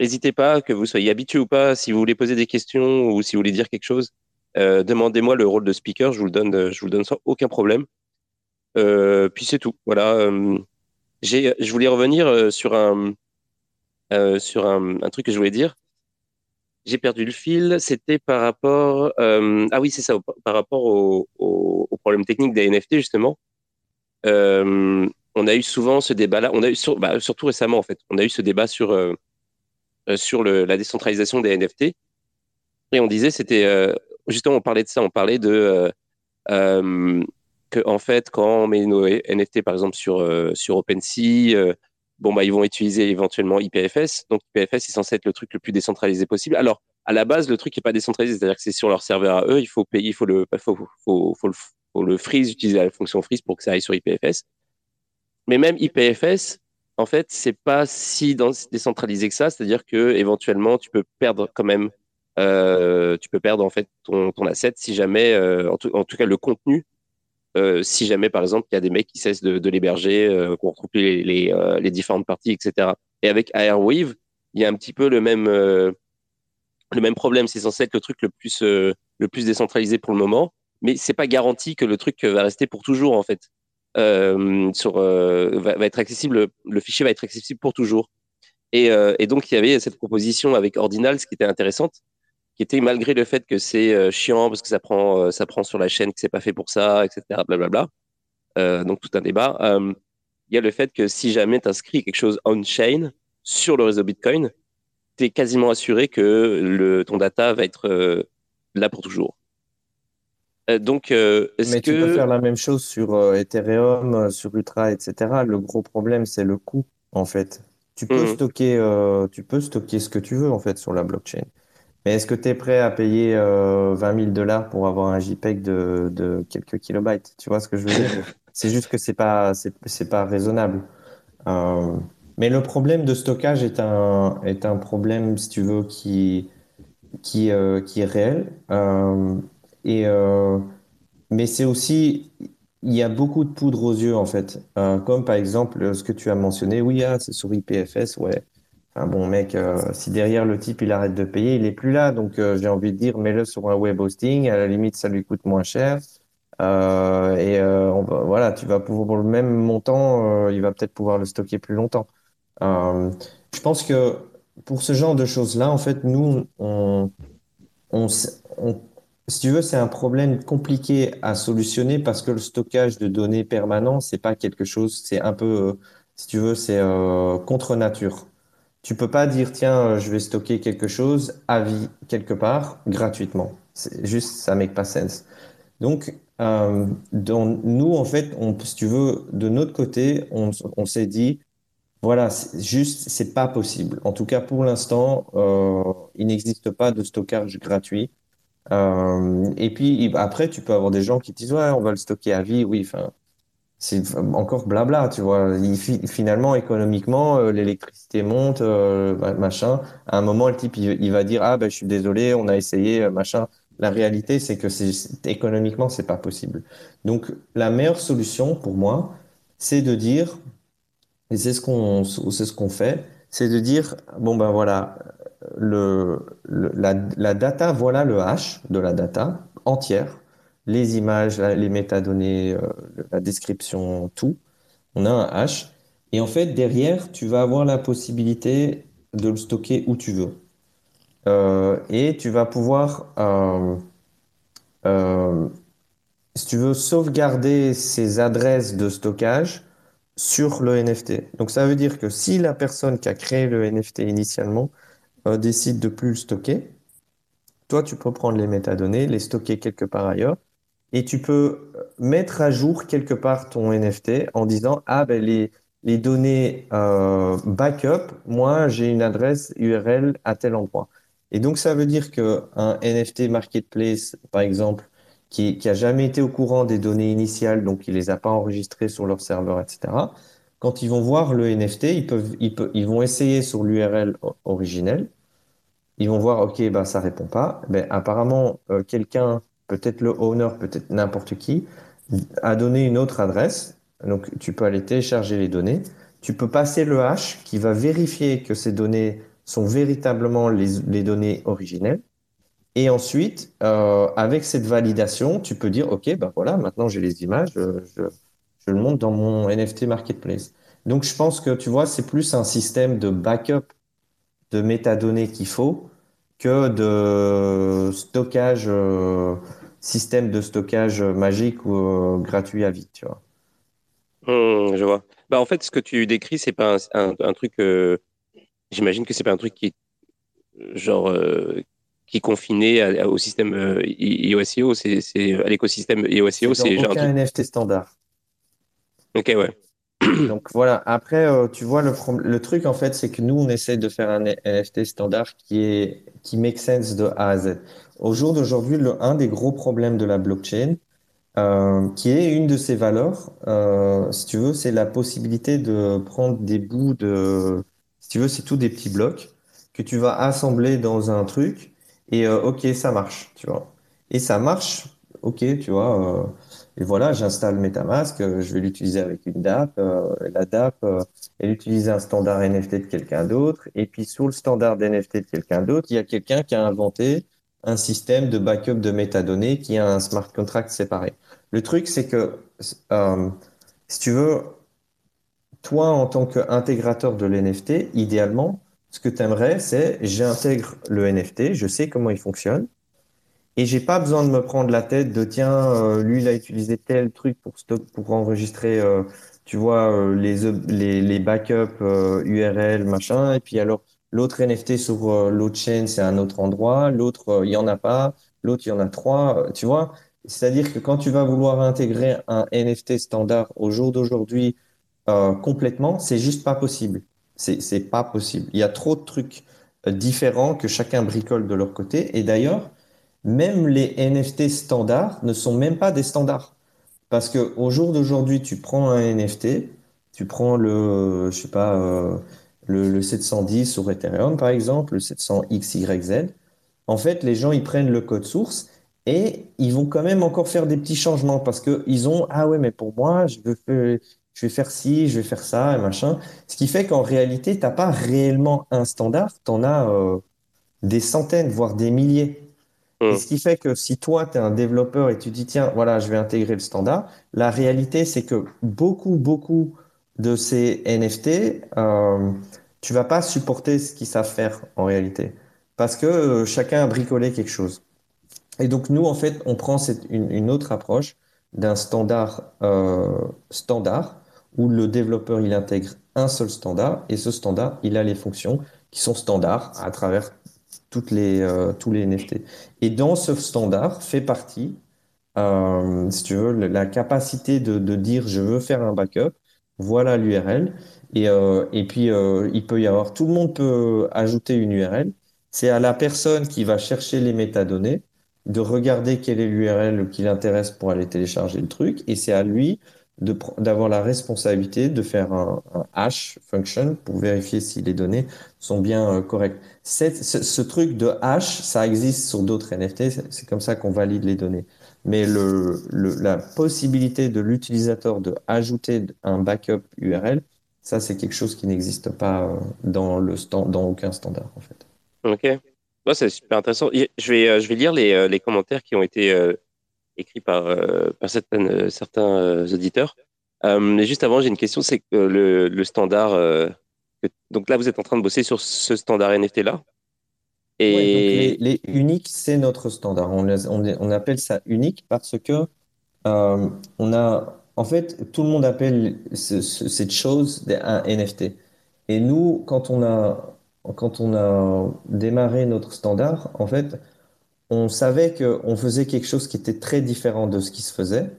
n'hésitez pas, que vous soyez habitué ou pas, si vous voulez poser des questions ou si vous voulez dire quelque chose, euh, demandez-moi le rôle de speaker, je vous le donne, je vous donne sans aucun problème. puis c'est tout. Voilà. je voulais revenir sur un, sur un, truc que je voulais dire. J'ai perdu le fil. C'était par rapport, ah oui, c'est ça, par rapport au, au, au problème technique des NFT justement. On a eu souvent ce débat-là. On a eu bah, surtout récemment en fait, on a eu ce débat sur euh, euh, sur le, la décentralisation des NFT et on disait c'était euh, justement on parlait de ça, on parlait de que en fait quand on met nos NFT par exemple sur sur OpenSea, bon bah ils vont utiliser éventuellement IPFS. Donc IPFS est censé être le truc le plus décentralisé possible. Alors à la base le truc est pas décentralisé, c'est-à-dire que c'est sur leur serveur à eux, il faut payer, il faut le faut, faut, faut, le, faut le freeze, utiliser la fonction freeze pour que ça aille sur IPFS. Mais même IPFS, en fait, c'est pas si décentralisé que ça. C'est-à-dire que éventuellement, tu peux perdre quand même, euh, tu peux perdre en fait ton, asset si jamais, euh, en, tout, en, tout, cas le contenu, euh, si jamais par exemple il y a des mecs qui cessent de, de l'héberger, euh, qu'on retrouve les, les, euh, les, différentes parties, etc. Et avec Airwave, il y a un petit peu le même euh, le même problème. C'est censé être le truc le plus le plus décentralisé pour le moment, mais c'est pas garanti que le truc va rester pour toujours en fait. Euh, euh, va, être accessible, le fichier va être accessible pour toujours. Et, et, donc, il y avait cette proposition avec Ordinals qui était intéressante, qui était malgré le fait que c'est chiant parce que ça prend, ça prend sur la chaîne, que c'est pas fait pour ça, etc. Blablabla. Euh, donc tout un débat. Il y a le fait que si jamais tu inscris quelque chose on-chain sur le réseau Bitcoin, tu es quasiment assuré que ton data va être là pour toujours. Euh, donc, euh, est-ce Mais tu peux faire la même chose sur euh, Ethereum, sur Ultra, etc. Le gros problème, c'est le coût, en fait. Tu peux mhm. stocker, tu peux stocker ce que tu veux, en fait, sur la blockchain. Mais est-ce que tu es prêt à payer 20 000 dollars pour avoir un JPEG de, de quelques kilobytes? Tu vois ce que je veux dire? C'est juste que c'est pas, c'est pas raisonnable. mais le problème de stockage est un, est un problème, si tu veux, qui, qui, qui est réel. Euh, mais c'est aussi, il y a beaucoup de poudre aux yeux, en fait. Euh, comme par exemple ce que tu as mentionné, oui, ah, c'est sur IPFS, ouais. Bon, mec, euh, si derrière le type il arrête de payer, il est plus là. Donc j'ai envie de dire, mets-le sur un web hosting. À la limite, ça lui coûte moins cher. et voilà, tu vas pouvoir pour le même montant, il va peut-être pouvoir le stocker plus longtemps. je pense que pour ce genre de choses-là, en fait, nous, on, si tu veux, c'est un problème compliqué à solutionner parce que le stockage de données permanent, c'est pas quelque chose, c'est un peu, euh, si tu veux, c'est euh, contre nature. Tu peux pas dire, tiens, euh, je vais stocker quelque chose à vie quelque part gratuitement. C'est juste, ça make pas sense. Donc, dans, nous, en fait, on, si tu veux, de notre côté, on, s'est dit, voilà, juste, c'est pas possible. En tout cas, pour l'instant, il n'existe pas de stockage gratuit. Euh, et puis après, tu peux avoir des gens qui te disent ouais, on va le stocker à vie. Oui, enfin, c'est encore blabla, tu vois. finalement, économiquement, euh, l'électricité monte, euh, machin. À un moment, le type, il, va dire ah ben, je suis désolé, on a essayé, machin. La réalité, c'est que c'est économiquement, c'est pas possible. Donc, la meilleure solution pour moi, c'est de dire, et c'est ce qu'on, c'est ce qu'on fait, c'est de dire bon ben voilà, la, data, voilà le hash de la data entière, les images, les métadonnées, euh, la description, tout. On a un hash. Et en fait, derrière, tu vas avoir la possibilité de le stocker où tu veux. Euh, et tu vas pouvoir, euh, si tu veux, sauvegarder ces adresses de stockage sur le NFT. Donc ça veut dire que si la personne qui a créé le NFT initialement euh, décide de plus le stocker, toi, tu peux prendre les métadonnées, les stocker quelque part ailleurs, et tu peux euh, mettre à jour quelque part ton NFT en disant, ah ben les, données euh, backup, moi, j'ai une adresse URL à tel endroit. Et donc, ça veut dire qu'un NFT marketplace, par exemple, qui, qui a jamais été au courant des données initiales, donc il les a pas enregistrées sur leur serveur, etc., quand ils vont voir le NFT, ils peuvent, ils, ils vont essayer sur l'URL originelle ils vont voir, OK, ben, ça répond pas. Ben, apparemment, euh, quelqu'un, peut-être le owner, peut-être n'importe qui, a donné une autre adresse. Donc, tu peux aller télécharger les données. Tu peux passer le hash qui va vérifier que ces données sont véritablement les, données originelles. Et ensuite, euh, avec cette validation, tu peux dire, OK, ben voilà, maintenant j'ai les images, je, je, je, le monte dans mon NFT Marketplace. Donc, je pense que, tu vois, c'est plus un système de backup de métadonnées qu'il faut que de stockage, euh, système de stockage magique ou euh, gratuit à vie, tu vois. Mmh, je vois. Bah, en fait, ce que tu décris, c'est pas un, un, truc. Euh, j'imagine que c'est pas un truc qui genre qui est confiné au système iOS.io, c'est à l'écosystème iOS.io, c'est genre un NFT standard. Ok, ouais. Donc voilà, après, euh, tu vois, le, truc en fait, c'est que nous, on essaie de faire un NFT standard qui est qui make sense de A à Z. Au jour d'aujourd'hui, un des gros problèmes de la blockchain, euh, qui est une de ses valeurs, euh, si tu veux, c'est la possibilité de prendre des bouts de, si tu veux, c'est tout des petits blocs que tu vas assembler dans un truc et ok, ça marche, tu vois. Et ça marche, ok, tu vois. Et voilà, j'installe MetaMask, euh, je vais l'utiliser avec une DApp. Euh, la DApp, euh, elle utilise un standard NFT de quelqu'un d'autre. Et puis, sous le standard NFT de quelqu'un d'autre, il y a quelqu'un qui a inventé un système de backup de métadonnées qui a un smart contract séparé. Le truc, c'est que, si tu veux, toi, en tant qu'intégrateur de l'NFT, idéalement, ce que tu aimerais, c'est j'intègre le NFT, je sais comment il fonctionne, et j'ai pas besoin de me prendre la tête de tiens, euh, lui, il a utilisé tel truc pour stock, pour enregistrer, euh, tu vois, euh, les, les, les backups URL, machin, et puis alors l'autre NFT sur l'autre chaîne, c'est un autre endroit, l'autre, il y en a pas, l'autre, il y en a trois, tu vois? C'est-à-dire que quand tu vas vouloir intégrer un NFT standard au jour d'aujourd'hui euh, complètement, c'est juste pas possible. C'est, c'est pas possible. Il y a trop de trucs euh, différents que chacun bricole de leur côté. Et d'ailleurs, même les NFT standards ne sont même pas des standards. Parce que au jour d'aujourd'hui, tu prends un NFT, tu prends le, je sais pas, euh, le, le 710 sur Ethereum par exemple, le 700XYZ. En fait, les gens, ils prennent le code source et ils vont quand même encore faire des petits changements parce que ils ont, ah ouais, mais pour moi, je veux vais faire ci, je vais faire ça et machin. Ce qui fait qu'en réalité, tu n'as pas réellement un standard, tu en as euh, des centaines, voire des milliers. Et hmm. ce qui fait que si toi, tu es un développeur et tu dis, tiens, voilà, je vais intégrer le standard, la réalité, c'est que beaucoup, beaucoup de ces NFT, euh, tu vas pas supporter ce qu'ils savent faire en réalité. Parce que euh, chacun a bricolé quelque chose. Et donc, nous, en fait, on prend cette, une, une autre approche d'un standard euh, standard où le développeur il intègre un seul standard et ce standard il a les fonctions qui sont standards à travers toutes les, euh, tous les NFT. Et dans ce standard fait partie, euh, si tu veux, la capacité de, de, dire je veux faire un backup, voilà l'URL. Et, euh, et puis il peut y avoir, tout le monde peut ajouter une URL. C'est à la personne qui va chercher les métadonnées de regarder quelle est l'URL qui l'intéresse pour aller télécharger le truc. Et c'est à lui d'avoir la responsabilité de faire un, hash function pour vérifier si les données sont bien euh, correctes. Ce, truc de hash, ça existe sur d'autres NFT, c'est comme ça qu'on valide les données. Mais le la possibilité de l'utilisateur de ajouter un backup URL, ça c'est quelque chose qui n'existe pas euh, dans, le stand, dans aucun standard en fait. Ok, c'est super intéressant. Je vais, euh, je vais lire les, les commentaires qui ont été écrit par, euh, euh, certains euh, auditeurs. mais juste avant, j'ai une question, c'est que le, standard, donc là, vous êtes en train de bosser sur ce standard NFT là. Et les, uniques, c'est notre standard. On, appelle ça unique parce que on a, en fait, tout le monde appelle cette chose un NFT. Et nous, quand on a, quand on a démarré notre standard, en fait, on savait qu'on faisait quelque chose qui était très différent de ce qui se faisait.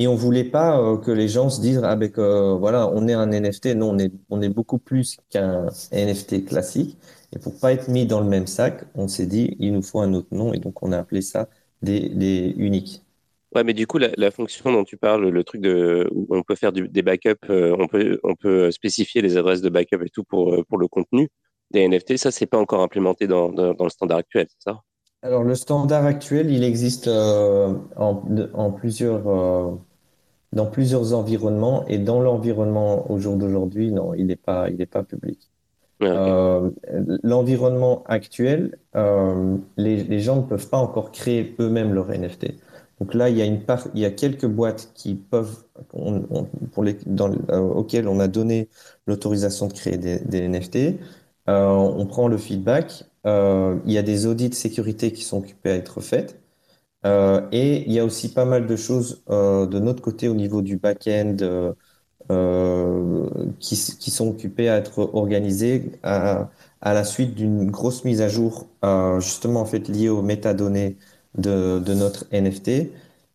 Et on voulait pas euh, que les gens se disent ah ben voilà on est un NFT non on est beaucoup plus qu'un NFT classique et pour pas être mis dans le même sac on s'est dit il nous faut un autre nom et donc on a appelé ça des, uniques. Ouais mais du coup la, fonction dont tu parles le truc de où on peut faire des backups euh, on peut spécifier les adresses de backup et tout pour euh, le contenu des NFT ça c'est pas encore implémenté dans, dans, dans le standard actuel c'est ça? Alors, le standard actuel, il existe euh, en, plusieurs, euh, dans plusieurs environnements et dans l'environnement au jour d'aujourd'hui, non, il n'est pas, il pas public. Euh, l'environnement actuel, les, les, gens ne peuvent pas encore créer eux-mêmes leur NFT. Donc là, il y a une part, il y a quelques boîtes qui peuvent, pour les, dans, auxquelles on a donné l'autorisation de créer des, des NFT. on prend le feedback il y a des audits de sécurité qui sont occupés à être faits. Euh, et il y a aussi pas mal de choses euh, de notre côté au niveau du back-end qui, qui, sont occupées à être organisées à, à la suite d'une grosse mise à jour, justement en fait liée aux métadonnées de, de notre NFT.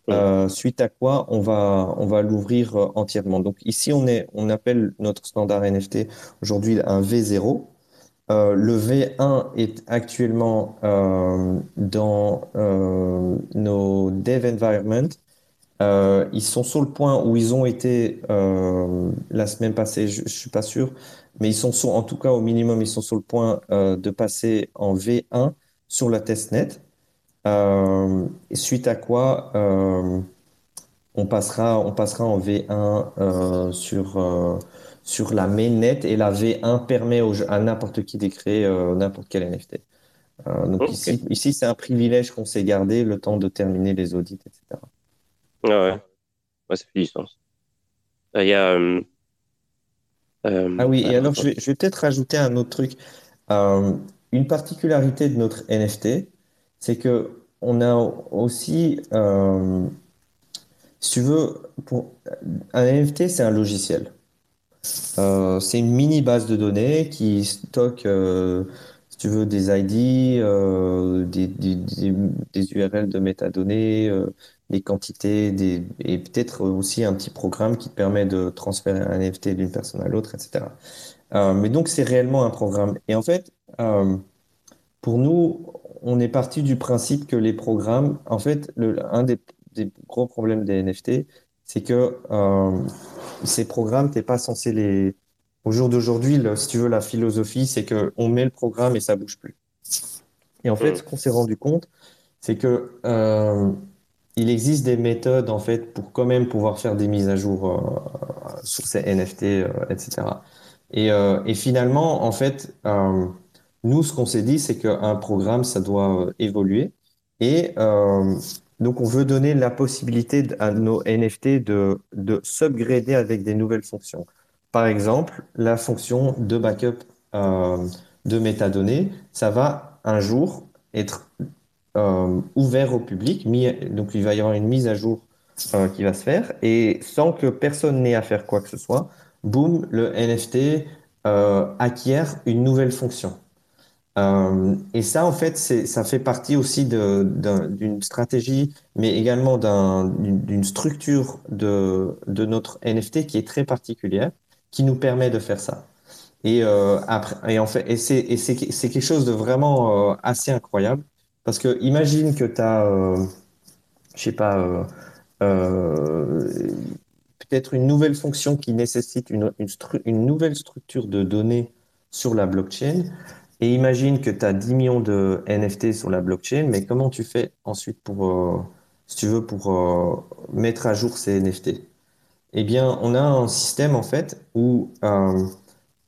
Euh, suite à quoi on va on va l'ouvrir entièrement. Donc ici on est on appelle notre standard NFT aujourd'hui un V0 euh, le V1 est actuellement euh, dans euh, nos dev environment. ils sont sur le point où ils ont été la semaine passée, je, ne suis pas sûr, mais ils sont en tout cas au minimum, ils sont sur le point de passer en V1 sur la testnet. suite à quoi on passera, on passera en V1 sur sur la mainnet et la V1 permet à n'importe qui créer euh, n'importe quel NFT. Euh, donc ici, ici c'est un privilège qu'on s'est gardé le temps de terminer les audits, etc. Ah ouais, ouais ça fait du sens. Euh, il y a, ah oui, et alors je vais, je vais peut-être rajouter un autre truc. une particularité de notre NFT, c'est que on a aussi, si tu veux, pour, un NFT, c'est un logiciel. Euh, c'est une mini base de données qui stocke, euh, si tu veux, des ID, euh, des, des, URL de métadonnées, des quantités, et peut-être aussi un petit programme qui te permet de transférer un NFT d'une personne à l'autre, etc. mais donc, c'est réellement un programme. Et en fait, pour nous, on est parti du principe que les programmes, en fait, le, un des, des gros problèmes des NFT, c'est que ces programmes, tu n'es pas censé les. Au jour d'aujourd'hui, si tu veux, la philosophie, c'est qu'on met le programme et ça bouge plus. Et en fait, ce qu'on s'est rendu compte, c'est que euh, il existe des méthodes en fait pour quand même pouvoir faire des mises à jour euh, sur ces NFT, etc. Euh, et, et, finalement, en fait, nous, ce qu'on s'est dit, c'est qu'un programme, ça doit évoluer. Et donc, on veut donner la possibilité à nos NFT de, de s'upgrader avec des nouvelles fonctions. Par exemple, la fonction de backup euh, de métadonnées, ça va un jour être euh, ouvert au public. donc, il va y avoir une mise à jour euh, qui va se faire. Et sans que personne n'ait à faire quoi que ce soit, boum, le NFT acquiert une nouvelle fonction. Euh, et ça, en fait, ça fait partie aussi d'une stratégie, mais également d'une structure de, notre NFT qui est très particulière, qui nous permet de faire ça. Et, euh, après, et en fait, c'est quelque chose de vraiment euh, assez incroyable, parce que imagine que tu as, je sais pas, peut-être une nouvelle fonction qui nécessite une nouvelle structure de données sur la blockchain. Et imagine que tu as 10 millions de NFT sur la blockchain, mais comment tu fais ensuite pour, euh, si tu veux, pour euh, mettre à jour ces NFT? Eh bien, on a un système en fait où, euh,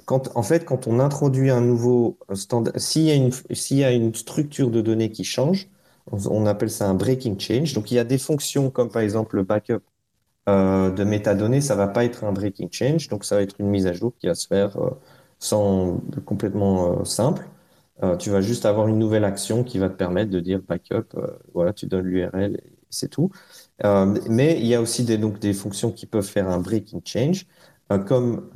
quand, en fait, quand on introduit un nouveau standard, s'il y a une, s'il y a une structure de données qui change, on appelle ça un breaking change. Donc, il y a des fonctions comme par exemple le backup de métadonnées, ça va pas être un breaking change, donc ça va être une mise à jour qui va se faire sans complètement euh, simple. Euh, tu vas juste avoir une nouvelle action qui va te permettre de dire backup, euh, voilà, tu donnes l'URL et c'est tout. mais il y a aussi des, donc, des fonctions qui peuvent faire un breaking change. comme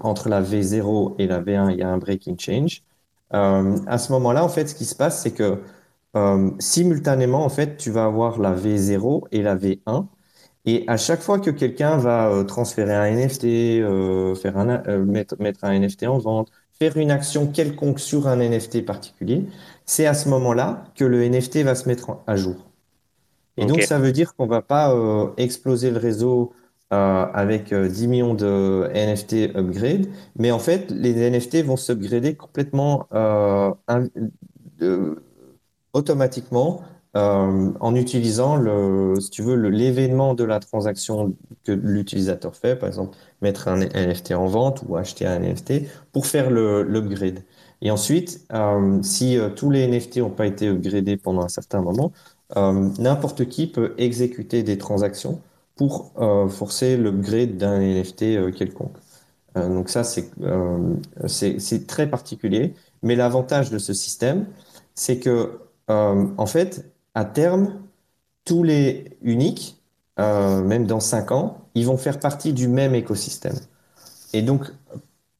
entre la V0 et la V1, il y a un breaking change. à ce moment-là, en fait, ce qui se passe, c'est que simultanément, en fait, tu vas avoir la V0 et la V1 et à chaque fois que quelqu'un va euh, transférer un NFT, euh, faire un, euh, mettre, mettre un NFT en vente, faire une action quelconque sur un NFT particulier, c'est à ce moment-là que le NFT va se mettre à jour. Et donc, ça veut dire qu'on va pas exploser le réseau avec 10 millions de NFT upgrade, mais en fait, les NFT vont s'upgrader complètement automatiquement euh, en utilisant le, si tu veux, l'événement de la transaction que l'utilisateur fait, par exemple, mettre un NFT en vente ou acheter un NFT pour faire l'upgrade. Et ensuite, euh, si euh, tous les NFT n'ont pas été upgradés pendant un certain moment, n'importe qui peut exécuter des transactions pour forcer l'upgrade d'un NFT quelconque. donc ça, c'est très particulier. Mais l'avantage de ce système, c'est que, en fait, à terme, tous les uniques, euh, même dans 5 ans, ils vont faire partie du même écosystème. Et donc,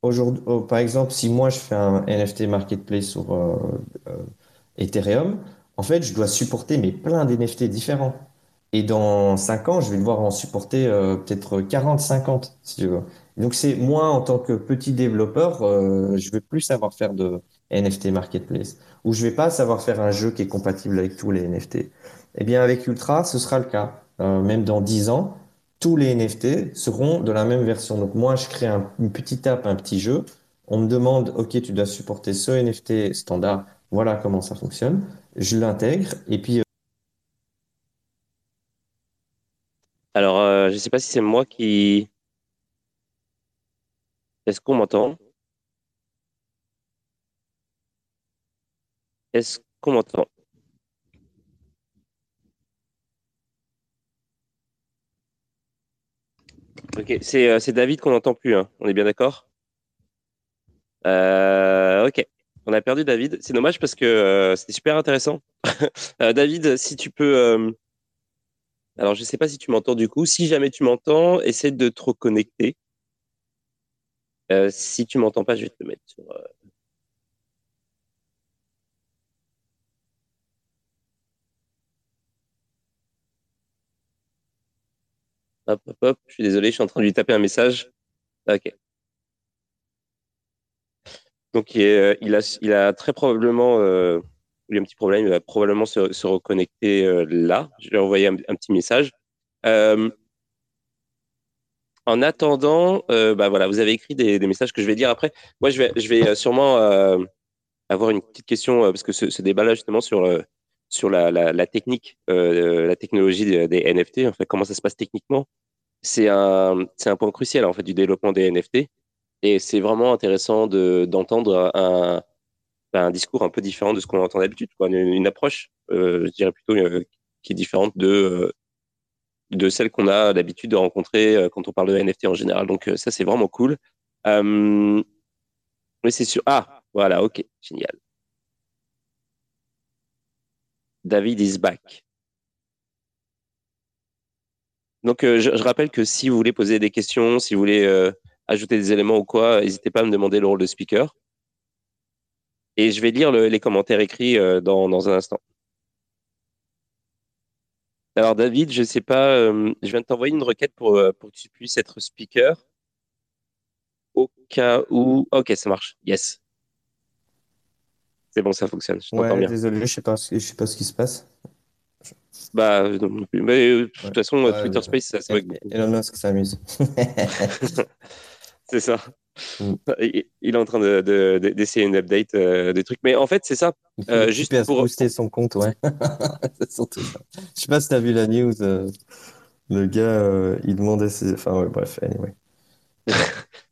aujourd'hui, oh, par exemple, si moi je fais un NFT marketplace sur euh, euh, Ethereum, en fait, je dois supporter mais plein d'NFT différents. Et dans 5 ans, je vais devoir en supporter peut-être 40, 50, si tu veux. Donc, c'est moi, en tant que petit développeur, je vais plus savoir faire de NFT marketplace où je vais pas savoir faire un jeu qui est compatible avec tous les NFT. Eh bien, avec Ultra, ce sera le cas. Euh, même dans 10 ans, tous les NFT seront de la même version. Donc, moi, je crée une petite app, un petit jeu. On me demande, OK, tu dois supporter ce NFT standard. Voilà comment ça fonctionne. Je l'intègre et puis. Euh, Alors, euh, je ne sais pas si c'est moi qui. Est-ce qu'on m'entend? Est-ce qu'on m'entend? Ok, c'est euh, David qu'on n'entend plus, hein. on est bien d'accord? Euh, ok, on a perdu David. C'est dommage parce que euh, c'était super intéressant. David, si tu peux. Alors, je ne sais pas si tu m'entends du coup. Si jamais tu m'entends, essaie de te reconnecter. si tu m'entends pas, je vais te mettre sur. Hop, hop, hop. Je suis désolé, je suis en train de lui taper un message. Ok. Donc, il, euh, il, a, très probablement euh, eu un petit problème. Il va probablement se, reconnecter euh, là. Je lui ai envoyé un, petit message. En attendant, bah voilà, vous avez écrit des, messages que je vais dire après. Moi, je vais, je vais sûrement avoir une petite question parce que ce, ce débat-là, justement, sur sur la, technique, la technologie des, NFT, en fait, comment ça se passe techniquement, c'est un, un point crucial en fait du développement des NFT. Et c'est vraiment intéressant de, d'entendre un, un discours un peu différent de ce qu'on entend d'habitude. Une, une approche, euh, je dirais plutôt, euh, qui est différente de, euh, de celle qu'on a l'habitude de rencontrer euh, quand on parle de NFT en général. Donc ça, c'est vraiment cool. mais c'est sûr. Ah, voilà, ok, génial. David is back. Donc, je, je, rappelle que si vous voulez poser des questions, si vous voulez ajouter des éléments ou quoi, n'hésitez pas à me demander le rôle de speaker. Et je vais lire le, les commentaires écrits euh, dans, dans, un instant. Alors David, je sais pas, euh, je viens de t'envoyer une requête pour, euh, pour que tu puisses être speaker. Au cas où... Ok, ça marche. Yes. C'est bon, ça fonctionne. Je ouais, bien. Désolé, je sais pas, je sais pas ce qui se passe. Bah, mais de toute ouais. façon, ouais, Twitter Space, ça, va beaucoup. Elon Musk s'amuse. C'est ça. Mm. Il est en train d'essayer de, de, une update euh, des trucs. Mais en fait, c'est ça. Euh, juste pour booster son compte, ouais. surtout ça. Je sais pas si tu as vu la news. Euh, le gars, euh, il demandait ses. Enfin, ouais, bref, anyway.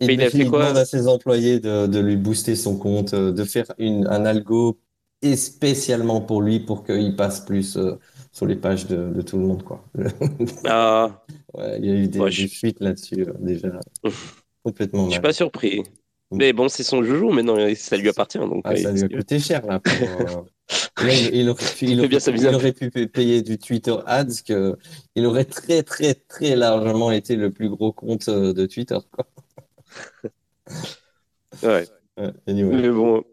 Il, il, a fait il quoi demande à ses employés de, de, lui booster son compte, euh, de faire une, un algo et spécialement pour lui pour qu'il passe plus euh, sur les pages de, de, tout le monde, quoi. Ah. ouais, il y a eu des, ouais, je... fuites là-dessus, déjà. Complètement. Je suis pas surpris. Mais bon, c'est son joujou, mais non, ça lui appartient. Donc, ah, ça lui a coûté cher, là. Pour, euh... là il, il, aurait, il, aurait, il, aurait, pu payer du Twitter Ads, que il aurait très, très, très largement été le plus gros compte euh, de Twitter. Quoi. ouais. Anyway. Mais bon.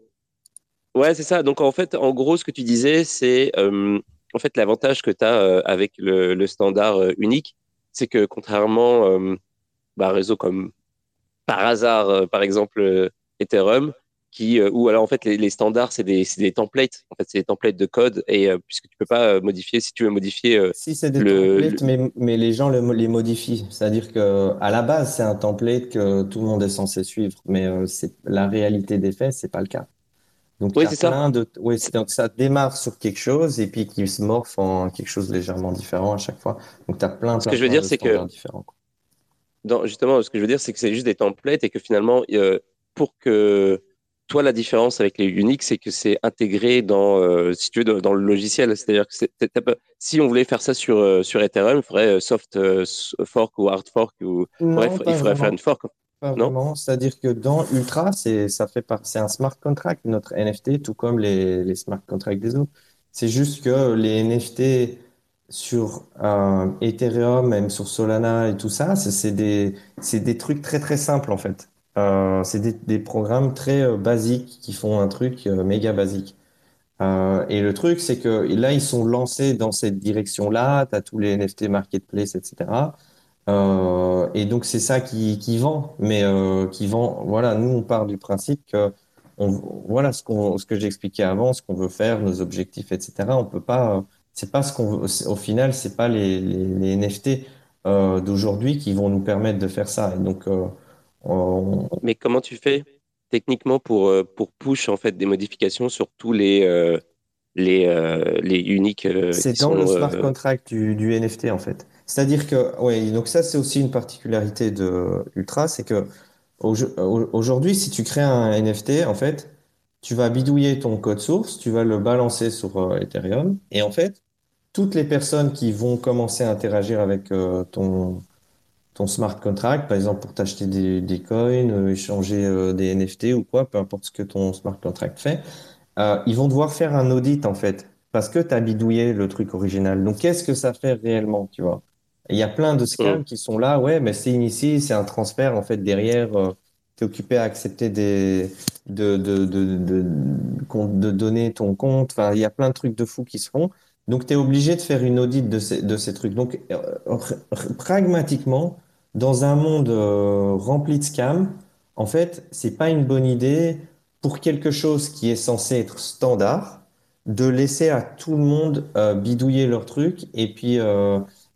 Ouais, c'est ça. Donc, en fait, en gros, ce que tu disais, c'est euh, en fait l'avantage que tu as euh, avec le, le standard euh, unique, c'est que contrairement euh, bah, à un réseau comme par hasard, euh, par exemple, euh, Ethereum, qui, euh, ou alors en fait les, les standards c'est des, des templates. En fait c'est des templates de code et puisque tu peux pas modifier si tu veux modifier si c'est des le, templates le... mais, mais les gens le, les modifient. C'est à dire que à la base c'est un template que tout le monde est censé suivre mais c'est la réalité des faits c'est pas le cas. Donc oui, c'est ça. De, oui, donc ça démarre sur quelque chose et puis qui se morphe en quelque chose légèrement différent à chaque fois. Donc tu as plein, ce que je veux dire c'est que différents, dans, justement, ce que je veux dire, c'est que c'est juste des templates et que finalement, euh, pour que toi, la différence avec les Unix, c'est que c'est intégré dans, euh, si tu veux, dans, le logiciel. C'est-à-dire que si on voulait faire ça sur, euh, sur Ethereum, il faudrait soft fork ou hard fork ou non, bref, il faudrait faire une fork. Pas non? C'est-à-dire que dans Ultra, c'est ça fait par... c'est un smart contract notre NFT, tout comme les, les smart contracts des autres. C'est juste que les NFT sur euh, Ethereum, même sur Solana et tout ça, c'est des, des trucs très très simples en fait. Euh, c'est des, programmes très euh, basiques qui font un truc méga basique. Et le truc, c'est que là, ils sont lancés dans cette direction-là. Tu as tous les NFT marketplace, etc. Et donc, c'est ça qui, qui vend. Mais qui vend, voilà, nous, on part du principe que on, voilà ce, qu'on ce que j'expliquais avant, ce qu'on veut faire, nos objectifs, etc. On peut pas c'est pas ce qu'on au final c'est pas les, les, les NFT euh, d'aujourd'hui qui vont nous permettre de faire ça. Et donc euh, on... mais comment tu fais techniquement pour euh, pour push en fait des modifications sur tous les euh, les les uniques c'est dans sont, le smart contract du, du NFT en fait. C'est-à-dire que ouais donc ça c'est aussi une particularité de Ultra c'est que aujourd'hui si tu crées un NFT en fait tu vas bidouiller ton code source, tu vas le balancer sur euh, Ethereum, et en fait, toutes les personnes qui vont commencer à interagir avec euh, ton, ton smart contract, par exemple pour t'acheter des, des coins, échanger des NFT ou quoi, peu importe ce que ton smart contract fait, ils vont devoir faire un audit en fait parce que tu as bidouillé le truc original. Donc, qu'est-ce que ça fait réellement, tu vois? Il y a plein de scams qui sont là, ouais, mais c'est initié, c'est un transfert, en fait, derrière, euh, tu es occupé à accepter des, de, de, de, de, donner ton compte. Il y a plein de trucs de fous qui se font. Donc, tu es obligé de faire une audit de ces, de ces trucs. Donc, euh, pragmatiquement, dans un monde euh, rempli de scams, en fait, c'est pas une bonne idée pour quelque chose qui est censé être standard de laisser à tout le monde euh, bidouiller leur truc et puis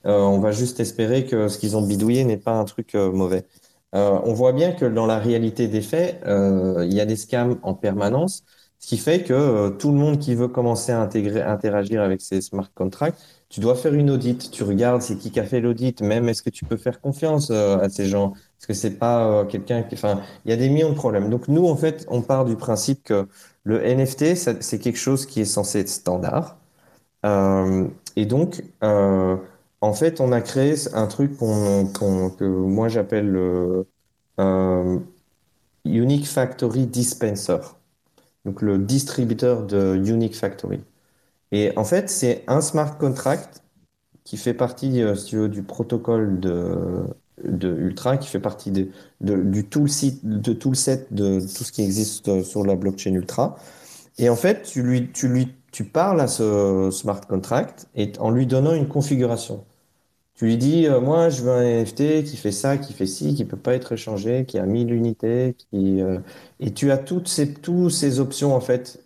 on va juste espérer que ce qu'ils ont bidouillé n'est pas un truc mauvais. On voit bien que dans la réalité des faits, il y a des scams en permanence, ce qui fait que tout le monde qui veut commencer à intégrer, interagir avec ces smart contracts, tu dois faire une audit. Tu regardes c'est qui qui a fait l'audit, même est-ce que tu peux faire confiance à ces gens? Est-ce que c'est pas quelqu'un qui, enfin, il y a des millions de problèmes. Donc nous, en fait, on part du principe que le NFT, c'est quelque chose qui est censé être standard. Euh, et donc, euh, en fait, on a créé un truc que moi j'appelle le euh, Unique Factory Dispenser. Donc, le distributeur de Unique Factory. Et en fait, c'est un smart contract qui fait partie, du protocole de, Ultra, qui fait partie de, du tout le de tout set de tout ce qui existe sur la blockchain Ultra. Et en fait, tu tu parles à ce smart contract et en lui donnant une configuration. Tu lui dis, euh, moi, je veux un NFT qui fait ça, qui fait ci, qui peut pas être échangé, qui a 1000 unités, qui, euh, et tu as toutes ces, toutes ces options, en fait,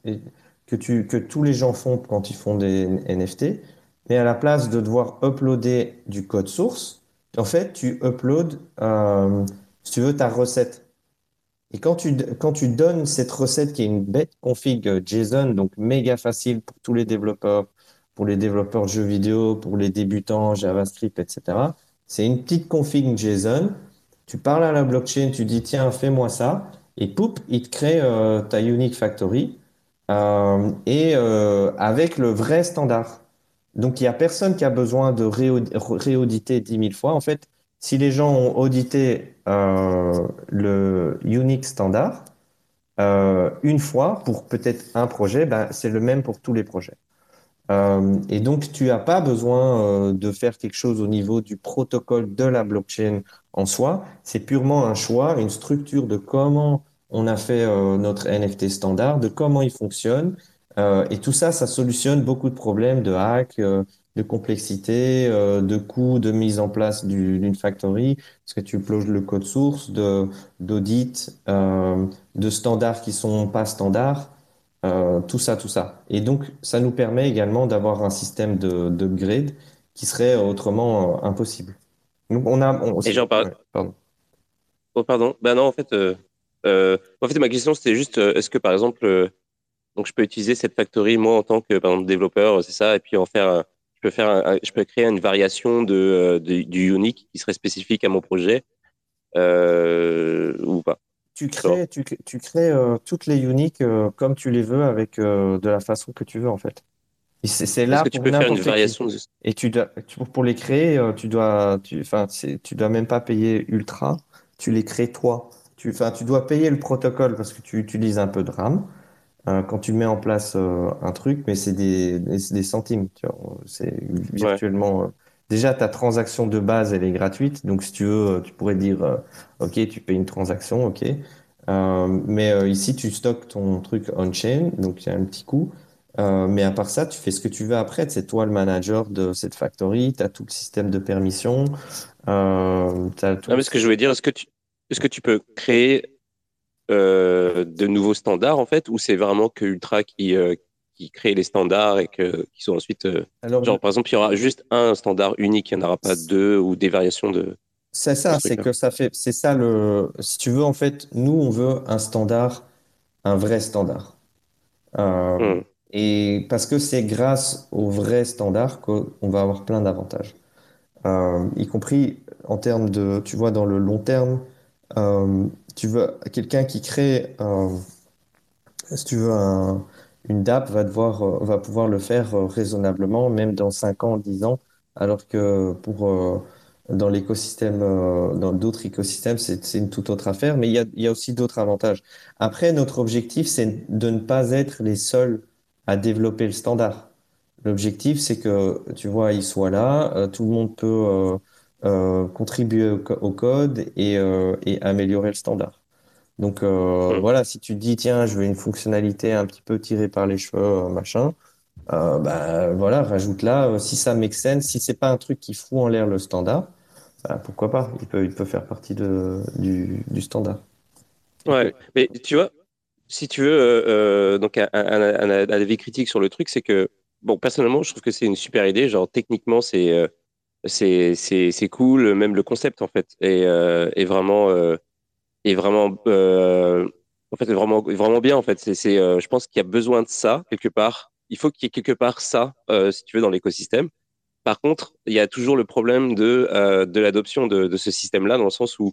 que tu, que tous les gens font quand ils font des NFT. Mais à la place de devoir uploader du code source, en fait, tu uploads, euh, si tu veux, ta recette. Et quand tu, quand tu donnes cette recette qui est une bête config JSON, donc méga facile pour tous les développeurs, pour les développeurs de jeux vidéo, pour les débutants, JavaScript, etc. C'est une petite config JSON. Tu parles à la blockchain, tu dis, tiens, fais-moi ça. Et poup, il te crée euh, ta unique factory. Euh, et avec le vrai standard. Donc, il n'y a personne qui a besoin de réauditer 10 000 fois. En fait, si les gens ont audité euh, le Unix standard euh, une fois pour peut-être un projet, ben, c'est le même pour tous les projets. Euh, et donc, tu n'as pas besoin de faire quelque chose au niveau du protocole de la blockchain en soi. C'est purement un choix, une structure de comment on a fait notre NFT standard, de comment il fonctionne euh, et tout ça, ça solutionne beaucoup de problèmes de hack, euh, de complexité, euh, de coûts de mise en place d'une factory, parce que tu uploads le code source, de d'audit, de standards qui sont pas standards, tout ça, tout ça. Et donc, ça nous permet également d'avoir un système de d'upgrade qui serait autrement impossible. Donc, on a. Et j'en parle. pardon. Oh, pardon. Ben non, en fait, en fait, ma question c'était juste, est-ce que par exemple donc, je peux utiliser cette factory, moi, en tant que par exemple, développeur, c'est ça, et puis en faire, je peux faire, je peux créer une variation de, du unique qui serait spécifique à mon projet euh, ou pas? Tu crées, tu, tu crées euh, toutes les uniques euh, comme tu les veux avec de la façon que tu veux en fait. C'est là que tu peux faire une variation. Et tu dois, pour les créer, tu dois, tu, tu dois même pas payer ultra. Tu les crées toi. Tu, tu dois payer le protocole parce que tu utilises un peu de RAM. Euh, quand tu mets en place euh, un truc, mais c'est des, des, centimes. C'est virtuellement. Euh, déjà, ta transaction de base, elle est gratuite. Donc, si tu veux, tu pourrais dire, OK, tu payes une transaction, OK. mais ici, tu stockes ton truc on-chain, donc il y a un petit coût. mais à part ça, tu fais ce que tu veux après. C'est toi le manager de cette factory. Tu as tout le système de permission. Euh, as tout... ce que je voulais dire, est-ce que tu, est-ce que tu peux créer euh, de nouveaux standards en fait, ou c'est vraiment que Ultra qui, euh, qui crée les standards et que, qui sont ensuite. Euh, Alors, genre, par exemple, il y aura juste un standard unique, il n'y en aura pas deux ou des variations de. C'est ça, c'est que ça fait. C'est ça le. Si tu veux, en fait, nous, on veut un standard, un vrai standard. Hmm. Et parce que c'est grâce au vrai standard qu'on va avoir plein d'avantages. y compris en termes de, tu vois, dans le long terme, tu veux quelqu'un qui crée, si tu veux, une DAP va devoir, euh, va pouvoir le faire euh, raisonnablement, même dans 5 ans, 10 ans, alors que pour, dans l'écosystème, euh, dans d'autres écosystèmes, c'est une toute autre affaire, mais il y a, il y a aussi d'autres avantages. Après, notre objectif, c'est de ne pas être les seuls à développer le standard. L'objectif, c'est que, tu vois, il soit là, euh, tout le monde peut euh, euh, contribuer au, au, code et, et améliorer le standard. Donc euh, voilà, si tu te dis, tiens, je veux une fonctionnalité un petit peu tirée par les cheveux, machin, euh, bah, voilà, rajoute-la. Si ça make sense, si c'est pas un truc qui fout en l'air le standard, bah, pourquoi pas il peut, il peut faire partie de, du, du standard. Ouais, mais tu vois, si tu veux, euh, euh donc un, un, un, un, avis critique sur le truc, c'est que, bon, personnellement, je trouve que c'est une super idée. Genre, techniquement, c'est euh, c'est c'est cool, même le concept, en fait, est, euh, est vraiment, est vraiment, en fait, vraiment, vraiment bien, en fait. C'est, je pense qu'il y a besoin de ça, quelque part. Il faut qu'il y ait quelque part ça, si tu veux, dans l'écosystème. Par contre, il y a toujours le problème de, euh, de l'adoption de, de, ce système-là, dans le sens où,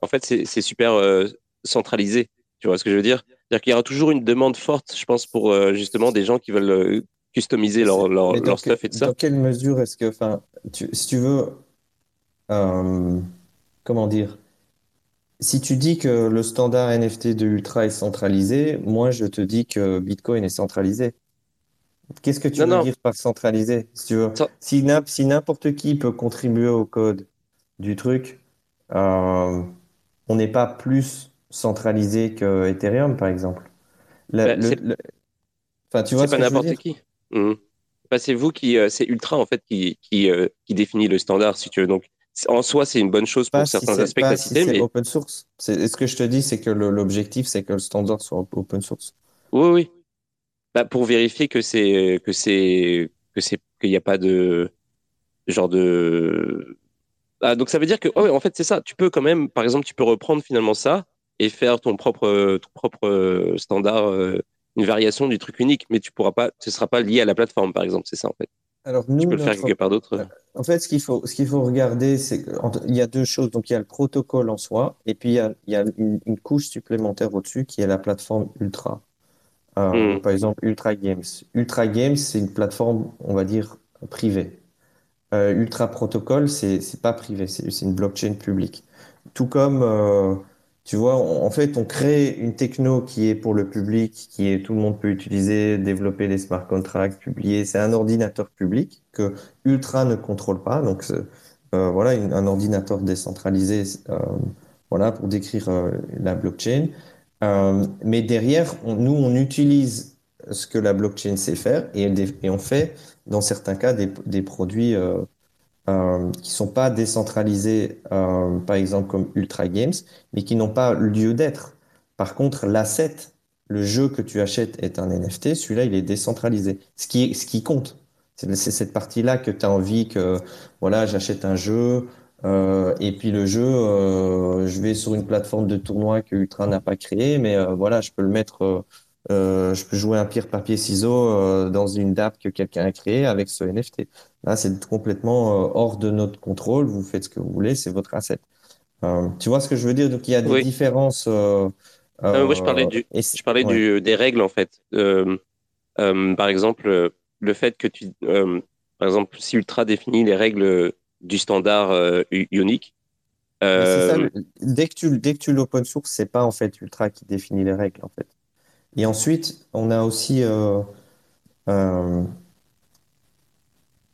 en fait, c'est super euh, centralisé. Tu vois ce que je veux dire? C'est-à-dire qu'il y aura toujours une demande forte, je pense, pour euh, justement des gens qui veulent euh, customiser leur, leur, leur stuff et tout ça. Dans quelle mesure est-ce que, enfin, si tu veux, euh, comment dire? Si tu dis que le standard NFT de Ultra est centralisé, moi je te dis que Bitcoin est centralisé. Qu'est-ce que tu non, veux non. dire par centralisé, si tu veux? Si, si n'importe qui peut contribuer au code du truc, euh, on n'est pas plus centralisé que Ethereum, par exemple. La, bah, le, le... Enfin, tu vois ce pas n'importe qui. Mmh. Bah, c'est vous qui, euh, c'est Ultra en fait qui, qui, euh, qui, définit le standard, si tu veux. Donc, en soi, c'est une bonne chose pour pas certains si aspects pas si cité, c'est mais open source. C'est, ce que je te dis, c'est que l'objectif, c'est que le standard soit open source? Oui, oui. Bah, pour vérifier que c'est que c'est que c'est qu'il n'y a pas de genre de ah, donc ça veut dire que oh, en fait c'est ça tu peux quand même par exemple tu peux reprendre finalement ça et faire ton propre ton propre standard une variation du truc unique mais tu pourras pas ce sera pas lié à la plateforme par exemple c'est ça en fait alors nous, tu peux le notre... faire quelque part d'autre en fait ce qu'il faut ce qu'il faut regarder c'est qu'il y a deux choses donc il y a le protocole en soi et puis il y a, il y a une, une couche supplémentaire au-dessus qui est la plateforme ultra euh, mmh. Par exemple, Ultra Games. Ultra Games, c'est une plateforme, on va dire, privée. Euh, Ultra Protocol, c'est pas privé, c'est une blockchain publique. Tout comme, euh, tu vois, en fait, on crée une techno qui est pour le public, qui est tout le monde peut utiliser, développer des smart contracts, publier. C'est un ordinateur public que Ultra ne contrôle pas. Donc, euh, voilà, un ordinateur décentralisé, euh, voilà, pour décrire la blockchain. Euh, mais derrière, nous, on utilise ce que la blockchain sait faire et, on fait, dans certains cas, des, produits euh, euh, qui sont pas décentralisés, euh, par exemple comme Ultra Games, mais qui n'ont pas lieu d'être. Par contre, l'asset, le jeu que tu achètes est un NFT, celui-là, il est décentralisé. Ce qui, ce qui compte, c'est cette partie-là que tu as envie que, voilà, j'achète un jeu, euh, et puis le jeu, euh, je vais sur une plateforme de tournoi que Ultra n'a pas créé, mais voilà, je peux le mettre, euh, euh, je peux jouer un pierre papier ciseaux dans une DApp que quelqu'un a créée avec ce NFT. Là, c'est complètement hors de notre contrôle. Vous faites ce que vous voulez, c'est votre asset. tu vois ce que je veux dire? Donc il y a des oui. différences. moi, je parlais, du, je parlais ouais. du, des règles en fait. par exemple, le fait que tu, par exemple, si Ultra définit les règles du standard euh, unique. Euh... Ça, dès que tu, dès que tu l'open source, c'est pas en fait Ultra qui définit les règles en fait. Et ensuite, on a aussi, euh, euh,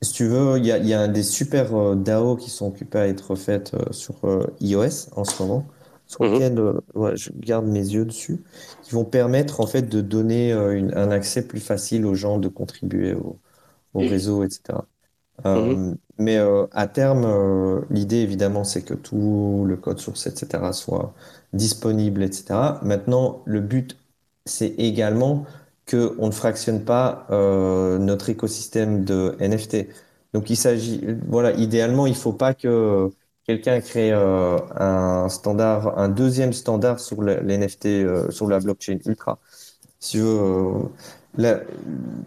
si tu veux, il y a, y a des super euh, DAO qui sont occupés à être faites euh, sur iOS en ce moment, sur lesquels ouais, je garde mes yeux dessus, qui vont permettre en fait de donner une, un accès plus facile aux gens de contribuer au, au réseau, etc. Mmh. Mais à terme, l'idée évidemment, c'est que tout le code source, etc., soit disponible, etc. Maintenant, le but, c'est également que on ne fractionne pas euh, notre écosystème de NFT. Donc, il s'agit, voilà, idéalement, il faut pas que quelqu'un crée euh, un standard, un deuxième standard sur les NFT, euh, sur la blockchain Ultra. Si veux, le,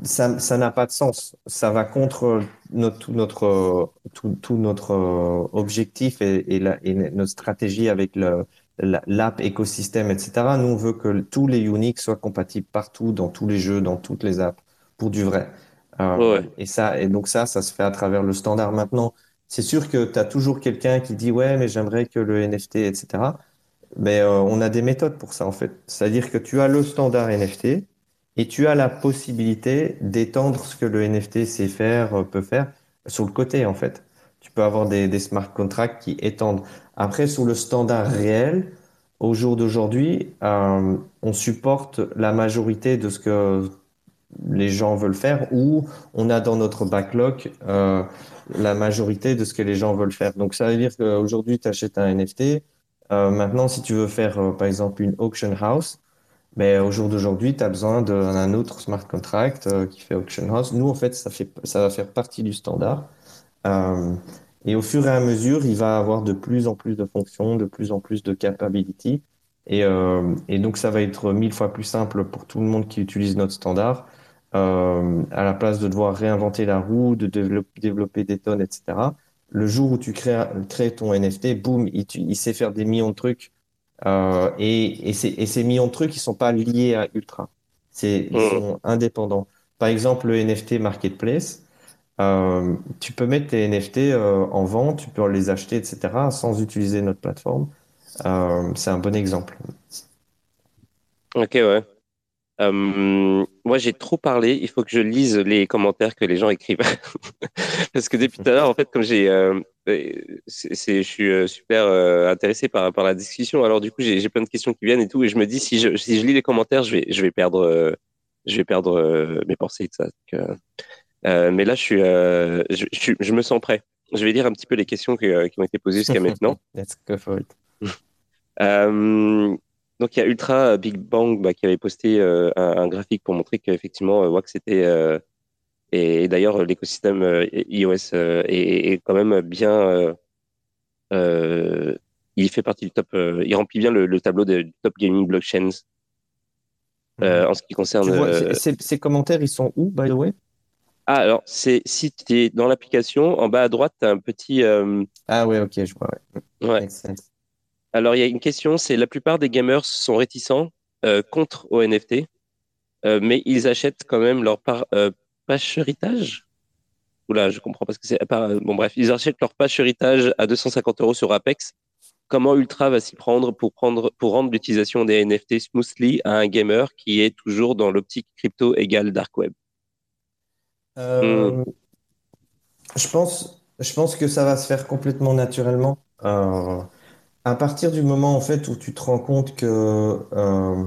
ça, n'a pas de sens. Ça va contre notre, tout notre, tout, notre euh, objectif et, notre stratégie avec le, l'app écosystème, etc. Nous, on veut que tous les Unix soient compatibles partout, dans tous les jeux, dans toutes les apps, pour du vrai. Euh, ouais. Et ça, et donc ça, ça se fait à travers le standard. Maintenant, c'est sûr que tu as toujours quelqu'un qui dit ouais, mais j'aimerais que le NFT, etc. Mais euh, on a des méthodes pour ça en fait. C'est-à-dire que tu as le standard NFT et tu as la possibilité d'étendre ce que le NFT sait faire, euh, peut faire sur le côté en fait. Tu peux avoir des, smart contracts qui étendent. Après, sur le standard réel, au jour d'aujourd'hui, euh, on supporte la majorité de ce que les gens veulent faire ou on a dans notre backlog euh, la majorité de ce que les gens veulent faire. Donc ça veut dire qu'aujourd'hui, tu achètes un NFT. Euh, maintenant, si tu veux faire, par exemple, une auction house, mais ben, au jour d'aujourd'hui, tu as besoin d'un autre smart contract qui fait auction house. Nous, en fait, ça, fait, ça va faire partie du standard. Euh, et au fur et à mesure, il va avoir de plus en plus de fonctions, de plus en plus de capabilities. Et, euh, et donc, ça va être mille fois plus simple pour tout le monde qui utilise notre standard. Euh, à la place de devoir réinventer la roue, de développer, des tonnes, etc. Le jour où tu crées, crées ton NFT, boum, il, il, sait faire des millions de trucs. Euh, et, et, ces, et, ces, millions de trucs, ils sont pas liés à Ultra. C'est, ils mmh. sont indépendants. Par exemple, le NFT Marketplace, euh, tu peux mettre tes NFT euh, en vente, tu peux les acheter, etc., sans utiliser notre plateforme. Euh, c'est un bon exemple. Ok, ouais. Moi, j'ai trop parlé. Il faut que je lise les commentaires que les gens écrivent. Parce que depuis tout à l'heure, en fait, comme j'ai, je suis super intéressé par, la discussion. Alors, du coup, j'ai, plein de questions qui viennent et tout. Et je me dis, si je, lis les commentaires, je vais, je vais perdre, je vais perdre mes pensées et tout ça. Mais là, je suis, je, je, je, me sens prêt. Je vais lire un petit peu les questions qui, qui ont été posées jusqu'à maintenant. Let's go for it. Donc il y a Ultra Big Bang bah, qui avait posté euh, un, un, graphique pour montrer qu'effectivement euh, Wax c'était euh, et, d'ailleurs l'écosystème iOS est, quand même bien il fait partie du top il remplit bien le, le tableau des top gaming blockchains mmh. en ce qui concerne vois, ces, ces, commentaires ils sont où by the way? Ah alors c'est si tu es dans l'application en bas à droite tu as un petit ah ouais ok je vois ouais, ouais. Alors, il y a une question, c'est la plupart des gamers sont réticents euh, contre au NFT, euh, mais ils achètent quand même leur par, euh. Oula, je comprends pas ce que c'est. Bon, bref, ils achètent leur patch héritage à 250 euros sur Apex. Comment Ultra va s'y prendre pour, prendre pour rendre l'utilisation des NFT smoothly à un gamer qui est toujours dans l'optique crypto égale dark web? Hmm. je, pense, je pense que ça va se faire complètement naturellement. Euh, à partir du moment en fait où tu te rends compte que euh,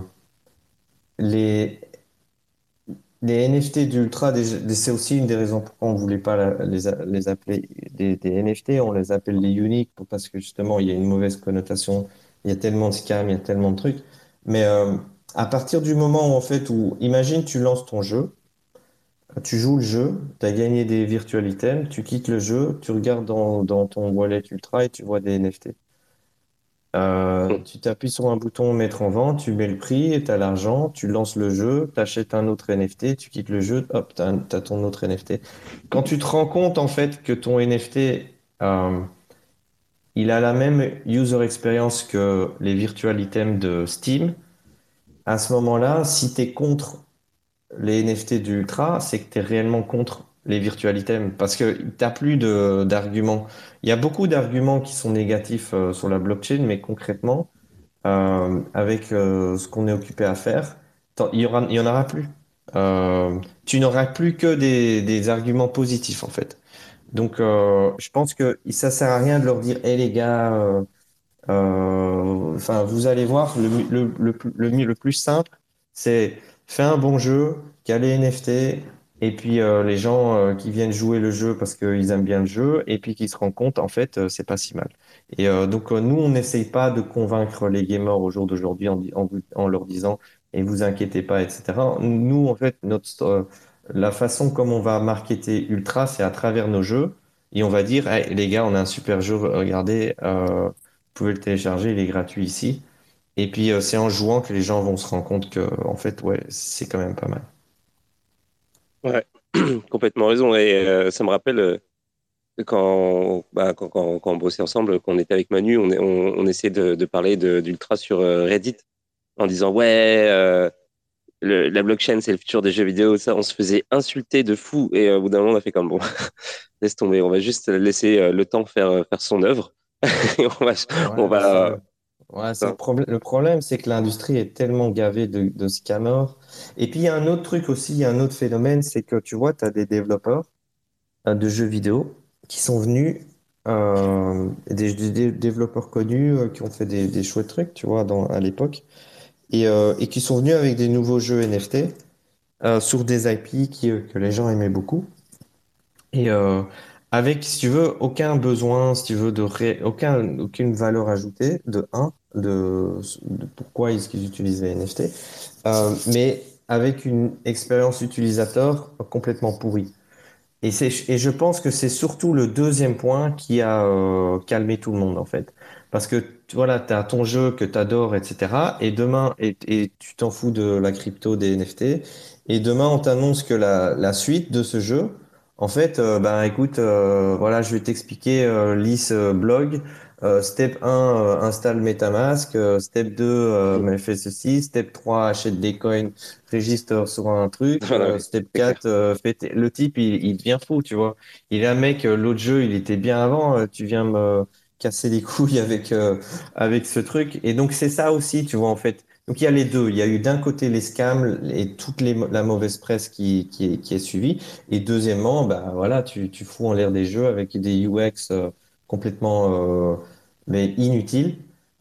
les, NFT d'Ultra, c'est aussi une des raisons pourquoi on ne voulait pas les, appeler des, NFT, on les appelle les uniques parce que justement il y a une mauvaise connotation, il y a tellement de scams, il y a tellement de trucs. Mais euh, à partir du moment où en fait où, imagine tu lances ton jeu, tu joues le jeu, tu as gagné des virtual items, tu quittes le jeu, tu regardes dans, dans ton wallet Ultra et tu vois des NFT. Euh, tu t'appuies sur un bouton mettre en vente, tu mets le prix, tu as l'argent, tu lances le jeu, tu achètes un autre NFT, tu quittes le jeu, hop, tu as, ton autre NFT. Quand tu te rends compte en fait que ton NFT, euh, il a la même user experience que les virtual items de Steam, à ce moment-là, si tu es contre les NFT d'Ultra, c'est que tu es réellement contre les virtual items parce que t'as plus de d'arguments. Il y a beaucoup d'arguments qui sont négatifs euh, sur la blockchain, mais concrètement, euh, avec euh, ce qu'on est occupé à faire, il y en aura plus. Tu n'auras plus que des, des arguments positifs en fait. Donc, je pense que ça sert à rien de leur dire, hé les gars, enfin, vous allez voir, le, le, le, le plus simple, c'est faire un bon jeu, caler NFT, et puis euh, les gens euh, qui viennent jouer le jeu parce qu'ils aiment bien le jeu, et puis qui se rendent compte, en fait, euh, c'est pas si mal. Et donc nous, on n'essaye pas de convaincre les gamers au jour d'aujourd'hui en, leur disant et vous inquiétez pas, etc. Nous, en fait, notre la façon comme on va marketer Ultra, c'est à travers nos jeux, et on va dire les gars, on a un super jeu, regardez, vous pouvez le télécharger, il est gratuit ici. Et puis c'est en jouant que les gens vont se rendre compte que en fait, ouais, c'est quand même pas mal. Ouais, complètement raison. Et euh, ça me rappelle euh, quand, bah, quand, quand, quand, on bossait ensemble, qu'on était avec Manu, on, on, on essayait de, de parler d'Ultra sur euh, Reddit en disant ouais, la blockchain, c'est le futur des jeux vidéo, ça, on se faisait insulter de fou. Et au bout d'un moment, on a fait comme bon, laisse tomber, on va juste laisser le temps faire, faire son œuvre. et on va. on va Ouais, le, problème, le problème, c'est que l'industrie est tellement gavée de, de scammers. Et puis, il y a un autre truc aussi, il y a un autre phénomène, c'est que tu vois, tu as des développeurs de jeux vidéo qui sont venus, euh, des, des développeurs connus euh, qui ont fait des, des chouettes trucs, tu vois, dans, à l'époque, et, euh, et qui sont venus avec des nouveaux jeux NFT euh, sur des IP qui, que les gens aimaient beaucoup. Et euh, avec, si tu veux, aucun besoin, si tu veux, de ré... aucun, aucune valeur ajoutée, de un, de, pourquoi est-ce qu'ils utilisent les NFT, euh, mais avec une expérience utilisateur complètement pourrie. Et, et je pense que c'est surtout le deuxième point qui a euh, calmé tout le monde, en fait. Parce que voilà, tu as ton jeu que tu adores, etc. Et demain, et, et tu t'en fous de la crypto, des NFT. Et demain, on t'annonce que la, la suite de ce jeu, en fait, euh, ben écoute, voilà, je vais t'expliquer euh, l'IS blog. Euh, step 1, euh, installe MetaMask. step 2, fais ceci. Step 3, achète des coins, registre sur un truc. step 4, fais le type, il, il devient fou, tu vois. Il est un mec, l'autre jeu, il était bien avant. tu viens me casser les couilles avec avec ce truc. Et donc c'est ça aussi, tu vois, en fait. Donc il y a les deux. Il y a eu d'un côté les scams et toute les, la mauvaise presse qui, qui, est, qui est suivie. Et deuxièmement, bah voilà, tu, tu fous en l'air des jeux avec des UX euh, complètement euh, mais inutiles.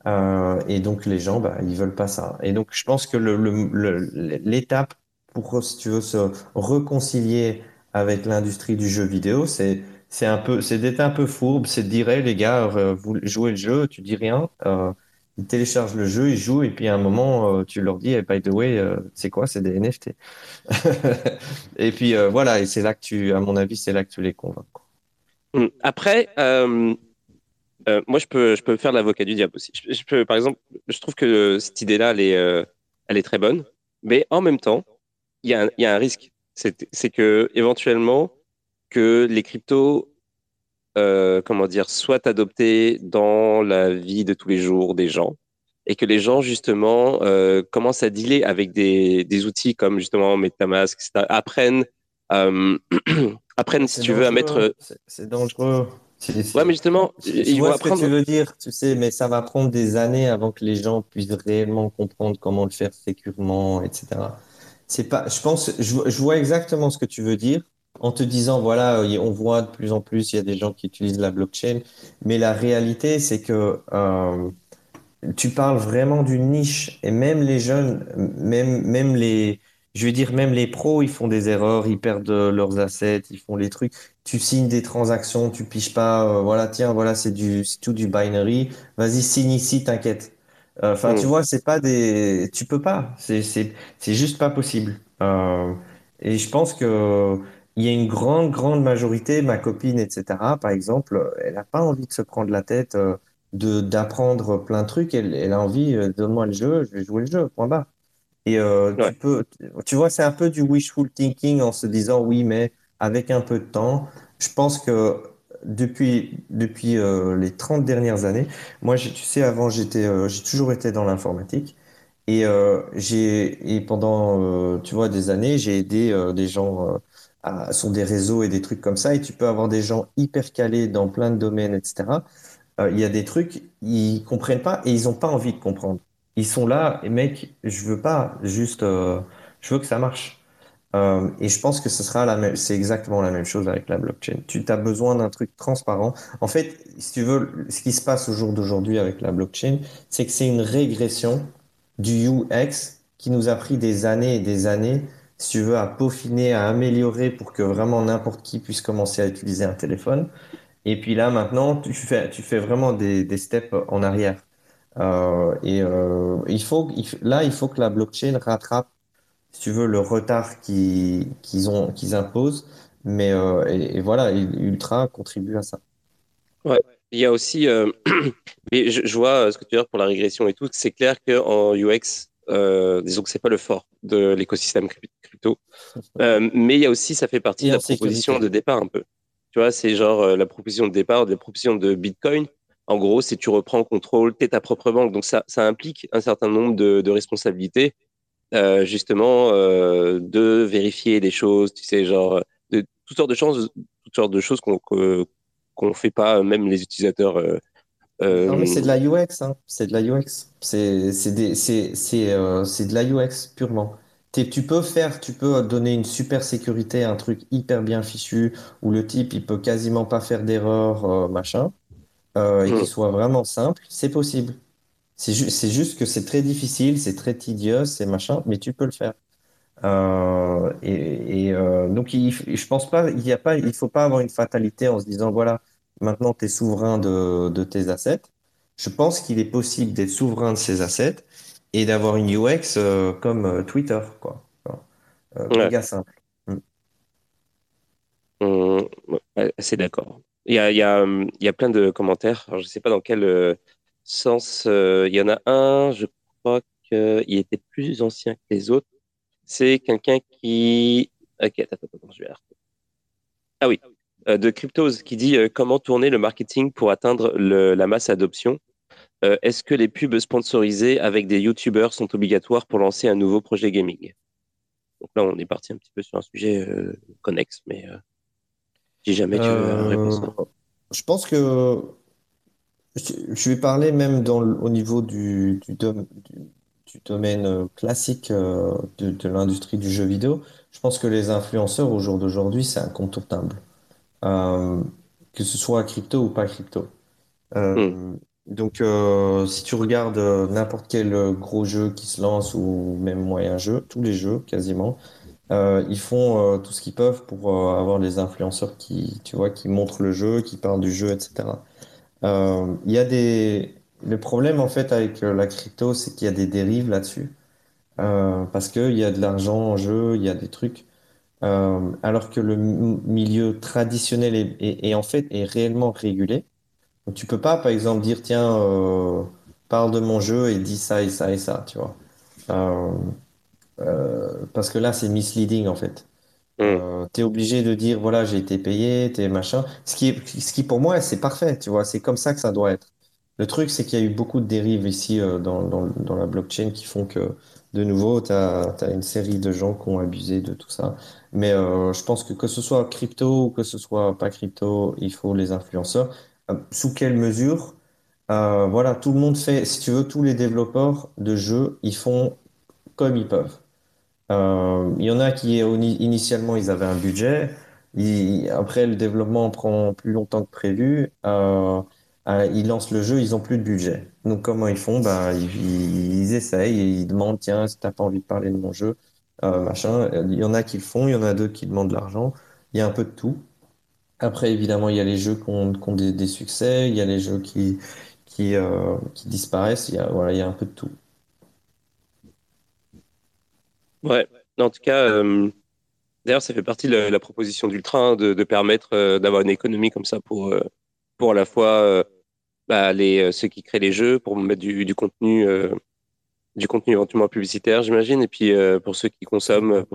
Euh, et donc les gens, bah, ils veulent pas ça. Et donc je pense que le, le, l'étape pour, si tu veux, se réconcilier avec l'industrie du jeu vidéo, c'est c'est un peu, c'est d'être un peu fourbe, c'est de dire, les gars, euh, vous jouez le jeu, tu dis rien. Euh, ils téléchargent le jeu, ils jouent, et puis à un moment, euh, tu leur dis, hey, by the way, euh, c'est quoi? C'est des NFT. Et puis voilà, et c'est là que tu, à mon avis, c'est là que tu les convaincs. Hum, après, moi, je peux, je peux faire l'avocat du diable aussi. Par exemple, je trouve que cette idée-là, elle est, elle est très bonne, mais en même temps, il y a un, risque. C'est que éventuellement, que les cryptos euh, comment dire, soit adopté dans la vie de tous les jours des gens et que les gens justement euh, commencent à dealer avec des, des outils comme justement MetaMask, etc., apprennent, euh, apprennent si tu veux à mettre. C'est dangereux. Ouais, mais justement, ils vont apprendre. Ce que tu veux dire, tu sais, mais ça va prendre des années avant que les gens puissent réellement comprendre comment le faire sécurement, etc. C'est pas, je pense, je, je vois exactement ce que tu veux dire en te disant, voilà, on voit de plus en plus, il y a des gens qui utilisent la blockchain, mais la réalité, c'est que euh, tu parles vraiment d'une niche, et même les jeunes, même, même les, je veux dire, même les pros, ils font des erreurs, ils perdent leurs assets, ils font les trucs. Tu signes des transactions, tu piches pas, euh, voilà, tiens, voilà, c'est du, c'est tout du binary. Vas-y, signe ici, t'inquiète. Euh, enfin, tu mm. vois, c'est pas des, tu peux pas, c'est, c'est, c'est juste pas possible. Euh, et je pense que il y a une grande, grande majorité, ma copine, etc., par exemple, elle n'a pas envie de se prendre la tête, euh, de d'apprendre plein de trucs. Elle, elle a envie, euh, donne-moi le jeu, je vais jouer le jeu, point barre. Et euh, tu peux, tu vois, c'est un peu du wishful thinking en se disant oui, mais avec un peu de temps, je pense que depuis depuis les 30 dernières années, moi, tu sais, avant, j'étais, j'ai toujours été dans l'informatique. Et j'ai et pendant tu vois des années, j'ai aidé des gens sur des réseaux et des trucs comme ça, et tu peux avoir des gens hyper calés dans plein de domaines, etc. Euh, il y a des trucs, ils comprennent pas et ils n'ont pas envie de comprendre. Ils sont là, et mec, je veux pas juste, euh, je veux que ça marche. Euh, et je pense que ce sera la même, c'est exactement la même chose avec la blockchain. Tu as besoin d'un truc transparent. En fait, si tu veux, ce qui se passe au jour d'aujourd'hui avec la blockchain, c'est que c'est une régression du UX qui nous a pris des années et des années si tu veux, à peaufiner, à améliorer pour que vraiment n'importe qui puisse commencer à utiliser un téléphone. Et puis là, maintenant, tu fais, tu fais vraiment des, des steps en arrière. Euh, et euh, il faut, là, il faut que la blockchain rattrape, si tu veux, le retard qu'ils ont, qu'ils imposent. Mais euh, et, voilà, Ultra contribue à ça. Ouais. Il y a aussi, euh, je, je, vois ce que tu veux dire pour la régression et tout. C'est clair qu'en UX, euh, disons que c'est pas le fort de l'écosystème crypto. Mais il y a aussi, ça fait partie de la proposition de départ un peu. Tu vois, c'est genre la proposition de départ, la proposition de Bitcoin. En gros, c'est tu reprends contrôle, t'es ta propre banque. Donc ça, implique un certain nombre de, responsabilités justement de vérifier des choses, tu sais, genre toutes sortes de choses, toutes sortes de choses qu'on qu'on fait pas, même les utilisateurs. Non, mais c'est de la UX, hein. C'est de la UX. C'est de la UX purement. Tu peux faire, tu peux donner une super sécurité, un truc hyper bien fichu, où le type, il peut quasiment pas faire d'erreur, machin, et qu'il hmm. soit vraiment simple, c'est possible. C'est juste que c'est très difficile, c'est très tedieux, c'est machin, mais tu peux le faire. Euh, et, euh, donc, je pense pas, il y a pas, il faut pas avoir une fatalité en se disant voilà, maintenant tu es souverain de, tes assets. Je pense qu'il est possible d'être souverain de ses assets et d'avoir une UX euh, comme Twitter, quoi. méga simple. Mm. Mm, c'est d'accord. Il y a, y, a, y a plein de commentaires. Alors, je sais pas dans quel sens. il y en a un, je crois qu'il était plus ancien que les autres c'est quelqu'un qui. Ok, attends, attends, je vais Ah oui, euh, de Cryptos qui dit euh, comment tourner le marketing pour atteindre la masse adoption? Euh, est-ce que les pubs sponsorisées avec des YouTubers sont obligatoires pour lancer un nouveau projet gaming? Donc là, on est parti un petit peu sur un sujet connexe, mais si jamais tu veux répondre. Je pense que je vais parler même dans, au niveau du, du, du domaine euh, classique euh, de, l'industrie du jeu vidéo, je pense que les influenceurs au jour d'aujourd'hui, c'est incontournable. Euh, que ce soit crypto ou pas crypto. Hmm. Donc, si tu regardes n'importe quel gros jeu qui se lance ou même moyen jeu, tous les jeux quasiment, ils font tout ce qu'ils peuvent pour avoir des influenceurs qui, tu vois, qui montrent le jeu, qui parlent du jeu, etc. Il y a des, le problème, en fait, avec euh, la crypto, c'est qu'il y a des dérives là-dessus. Euh, parce qu'il y a de l'argent en jeu, il y a des trucs. Euh, alors que le milieu traditionnel est, en fait est réellement régulé. Donc tu peux pas, par exemple, dire tiens, parle de mon jeu et dis ça et ça et ça, tu vois. Parce que là, c'est misleading en fait. Mm. tu es obligé de dire voilà, j'ai été payé, t'es machin. Ce qui, ce qui pour moi, c'est parfait, tu vois. C'est comme ça que ça doit être. Le truc, c'est qu'il y a eu beaucoup de dérives ici euh, dans, dans, dans, la blockchain qui font que, de nouveau, tu as, une série de gens qui ont abusé de tout ça. Mais euh, je pense que que ce soit crypto ou que ce soit pas crypto, il faut les influenceurs. Euh, sous quelle mesure? voilà, tout le monde fait, si tu veux, tous les développeurs de jeux, ils font comme ils peuvent. Il y en a qui, initialement, ils avaient un budget. après, le développement prend plus longtemps que prévu. Euh, ils lancent le jeu, ils n'ont plus de budget. Donc comment ils font? Bah, ils, essayent ils demandent, tiens, si t'as pas envie de parler de mon jeu, euh, machin. Il y en a qui le font, il y en a d'autres qui demandent de l'argent. Il y a un peu de tout. Après, évidemment, il y a les jeux qui ont, des, succès, il y a les jeux qui, euh, disparaissent. Voilà, il y a un peu de tout. Ouais, en tout cas, d'ailleurs, ça fait partie de la, proposition d'Ultra hein, de, permettre d'avoir une économie comme ça pour, pour à la fois bah, les, euh, ceux qui créent les jeux pour mettre du, contenu, euh, du contenu éventuellement publicitaire, j'imagine, et puis euh, pour ceux qui consomment.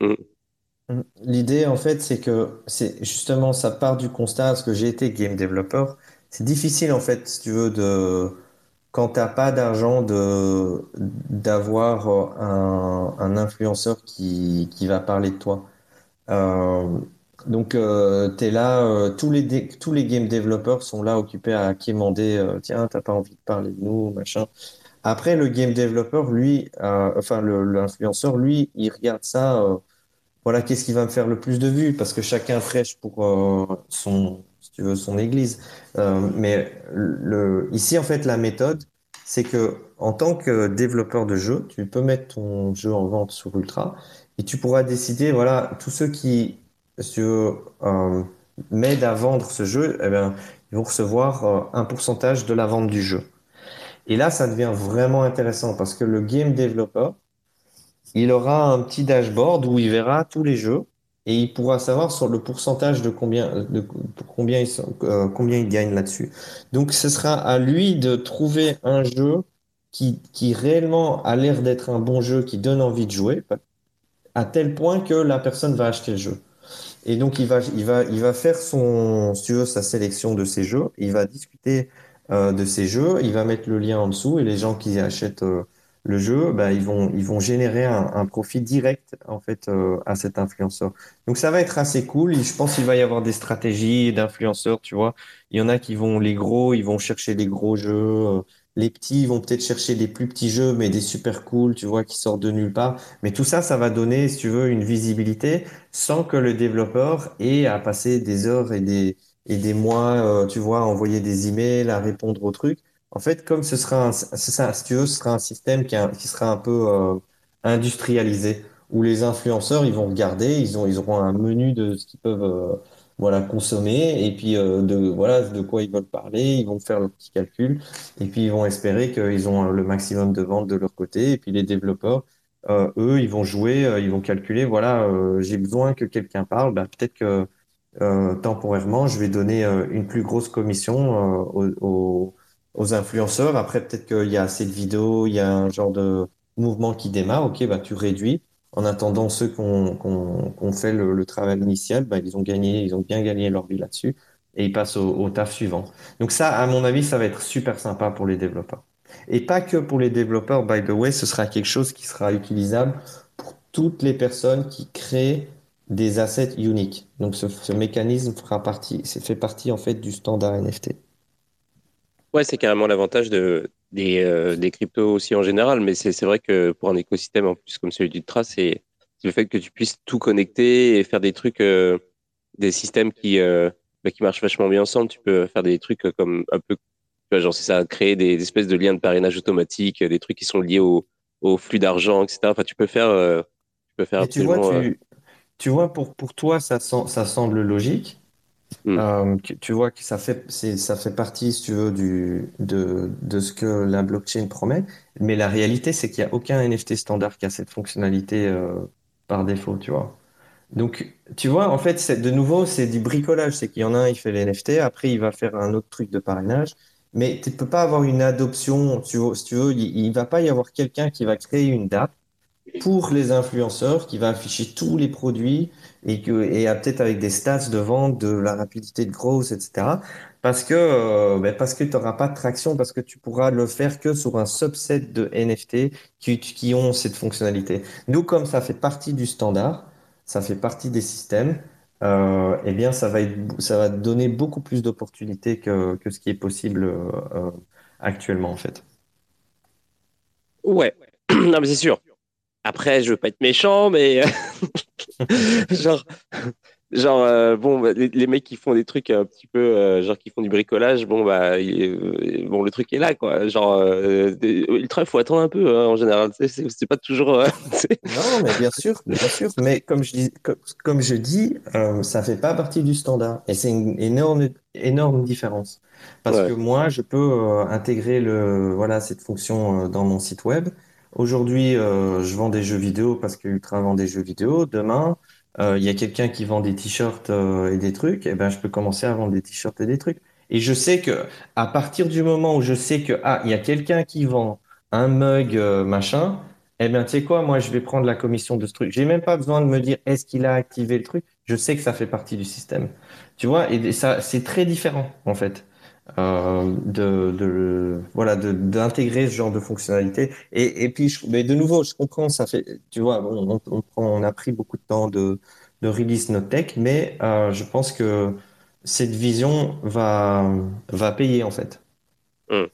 Hmm. Hmm. L'idée, en fait, c'est que c'est justement, ça part du constat, parce que j'ai été game developer. C'est difficile, en fait, si tu veux, de, quand tu n'as pas d'argent, d'avoir un, un influenceur qui, qui va parler de toi. Euh, donc, euh, tu es là, euh, tous les, tous les game développeurs sont là occupés à quémander, euh, tiens, t'as pas envie de parler de nous, machin. Après, le game developer, lui, euh, enfin, l'influenceur, lui, il regarde ça, voilà, qu'est-ce qui va me faire le plus de vues, parce que chacun prêche pour son, tu veux, son église. mais le, ici, en fait, la méthode, c'est que en tant que développeur de jeu, tu peux mettre ton jeu en vente sur Ultra et tu pourras décider, voilà, tous ceux qui si euh, m'aident à vendre ce jeu, eh bien, ils vont recevoir euh, un pourcentage de la vente du jeu. Et là, ça devient vraiment intéressant parce que le game developer, il aura un petit dashboard où il verra tous les jeux et il pourra savoir sur le pourcentage de combien, de, combien, il, euh, combien gagne là-dessus. Donc, ce sera à lui de trouver un jeu qui, qui réellement a l'air d'être un bon jeu, qui donne envie de jouer, à tel point que la personne va acheter le jeu. Et donc, il va, il va, il va faire son, sa sélection de ses jeux. Il va discuter euh, de ses jeux. Il va mettre le lien en dessous et les gens qui achètent euh, le jeu, bah, ils vont, ils vont générer un, profit direct en fait euh, à cet influenceur. Donc ça va être assez cool. je pense qu'il va y avoir des stratégies d'influenceurs, tu vois. Il y en a qui vont, les gros, ils vont chercher des gros jeux. Euh, les petits ils vont peut-être chercher des plus petits jeux, mais des super cool, tu vois, qui sortent de nulle part. Mais tout ça, ça va donner, si tu veux, une visibilité sans que le développeur ait à passer des heures et des, et des mois, euh, tu vois, à envoyer des emails, à répondre aux trucs. En fait, comme ce sera un, tu veux, ce sera un système qui, qui sera un peu euh, industrialisé, où les influenceurs, ils vont regarder, ils ont, ils auront un menu de ce qu'ils peuvent, euh, voilà, consommer, et puis euh, de, voilà, de quoi ils veulent parler, ils vont faire leur petit calcul, et puis ils vont espérer qu'ils ont le maximum de ventes de leur côté, et puis les développeurs, eux, ils vont jouer, ils vont calculer, voilà, j'ai besoin que quelqu'un parle, bah, peut-être que temporairement, je vais donner une plus grosse commission aux aux influenceurs. Après, peut-être qu'il y a assez de vidéos, il y a un genre de mouvement qui démarre. Ok, bah, tu réduis. En attendant, ceux qui ont, fait le, travail initial, bah, ils ont gagné, ils ont bien gagné leur vie là-dessus et ils passent au, au, taf suivant. Donc ça, à mon avis, ça va être super sympa pour les développeurs. Et pas que pour les développeurs, by the way, ce sera quelque chose qui sera utilisable pour toutes les personnes qui créent des assets uniques. Donc ce, ce mécanisme fera partie, fait partie en fait du standard NFT. Ouais, c'est carrément l'avantage de, des, euh, des cryptos aussi en général, mais c'est vrai que pour un écosystème en plus comme celui du Tra, c'est le fait que tu puisses tout connecter et faire des trucs, euh, des systèmes qui, euh, bah, qui marchent vachement bien ensemble. Tu peux faire des trucs comme un peu, genre c'est ça, créer des, espèces de liens de parrainage automatique, des trucs qui sont liés au, au flux d'argent, etc. Enfin, tu peux faire, tu peux faire tu vois, tu, tu vois, pour, pour toi, ça, ça semble logique. Mm. Euh, tu, vois que ça fait, ça fait partie, si tu veux, du, de, de ce que la blockchain promet. Mais la réalité, c'est qu'il n'y a aucun NFT standard qui a cette fonctionnalité euh, par défaut, tu vois. Donc, tu vois, en fait, de nouveau, c'est du bricolage. C'est qu'il y en a un, il fait les NFT, après, il va faire un autre truc de parrainage. Mais tu ne peux pas avoir une adoption, tu vois, si tu veux, il ne va pas y avoir quelqu'un qui va créer une date pour les influenceurs qui va afficher tous les produits et que et peut-être avec des stats de vente, de la rapidité de growth, etc. Parce que euh, ben tu n'auras pas de traction, parce que tu pourras le faire que sur un subset de NFT qui, qui ont cette fonctionnalité. Nous, comme ça fait partie du standard, ça fait partie des systèmes, euh, eh bien ça va être, ça va donner beaucoup plus d'opportunités que, que ce qui est possible euh, actuellement en fait. Ouais, non mais c'est sûr. Après, je veux pas être méchant, mais genre, genre euh, bon, bah, les, mecs qui font des trucs un petit peu, euh, genre qui font du bricolage, bon bah, euh, bon le truc est là quoi. Genre, ultra, il faut attendre un peu hein, en général. C'est pas toujours. non, mais bien sûr, bien sûr. Mais comme je dis, comme, je dis, ça fait pas partie du standard, et c'est une énorme, énorme différence. Parce que moi, je peux intégrer le, voilà, cette fonction dans mon site web. Aujourd'hui, euh, je vends des jeux vidéo parce que Ultra vend des jeux vidéo. Demain, euh, il y a quelqu'un qui vend des t-shirts euh, et des trucs. Et eh ben, je peux commencer à vendre des t-shirts et des trucs. Et je sais que à partir du moment où je sais que ah, il y a quelqu'un qui vend un mug machin, eh ben, tu quoi, moi, je vais prendre la commission de ce truc. J'ai même pas besoin de me dire est-ce qu'il a activé le truc? Je sais que ça fait partie du système. Tu vois, et ça, c'est très différent en fait. Euh, de, de, d'intégrer ce genre de fonctionnalité. Et, et puis mais de nouveau je comprends ça fait tu vois on, a pris beaucoup de temps de, de release notre tech mais euh, je pense que cette vision va va payer en fait. Hmm.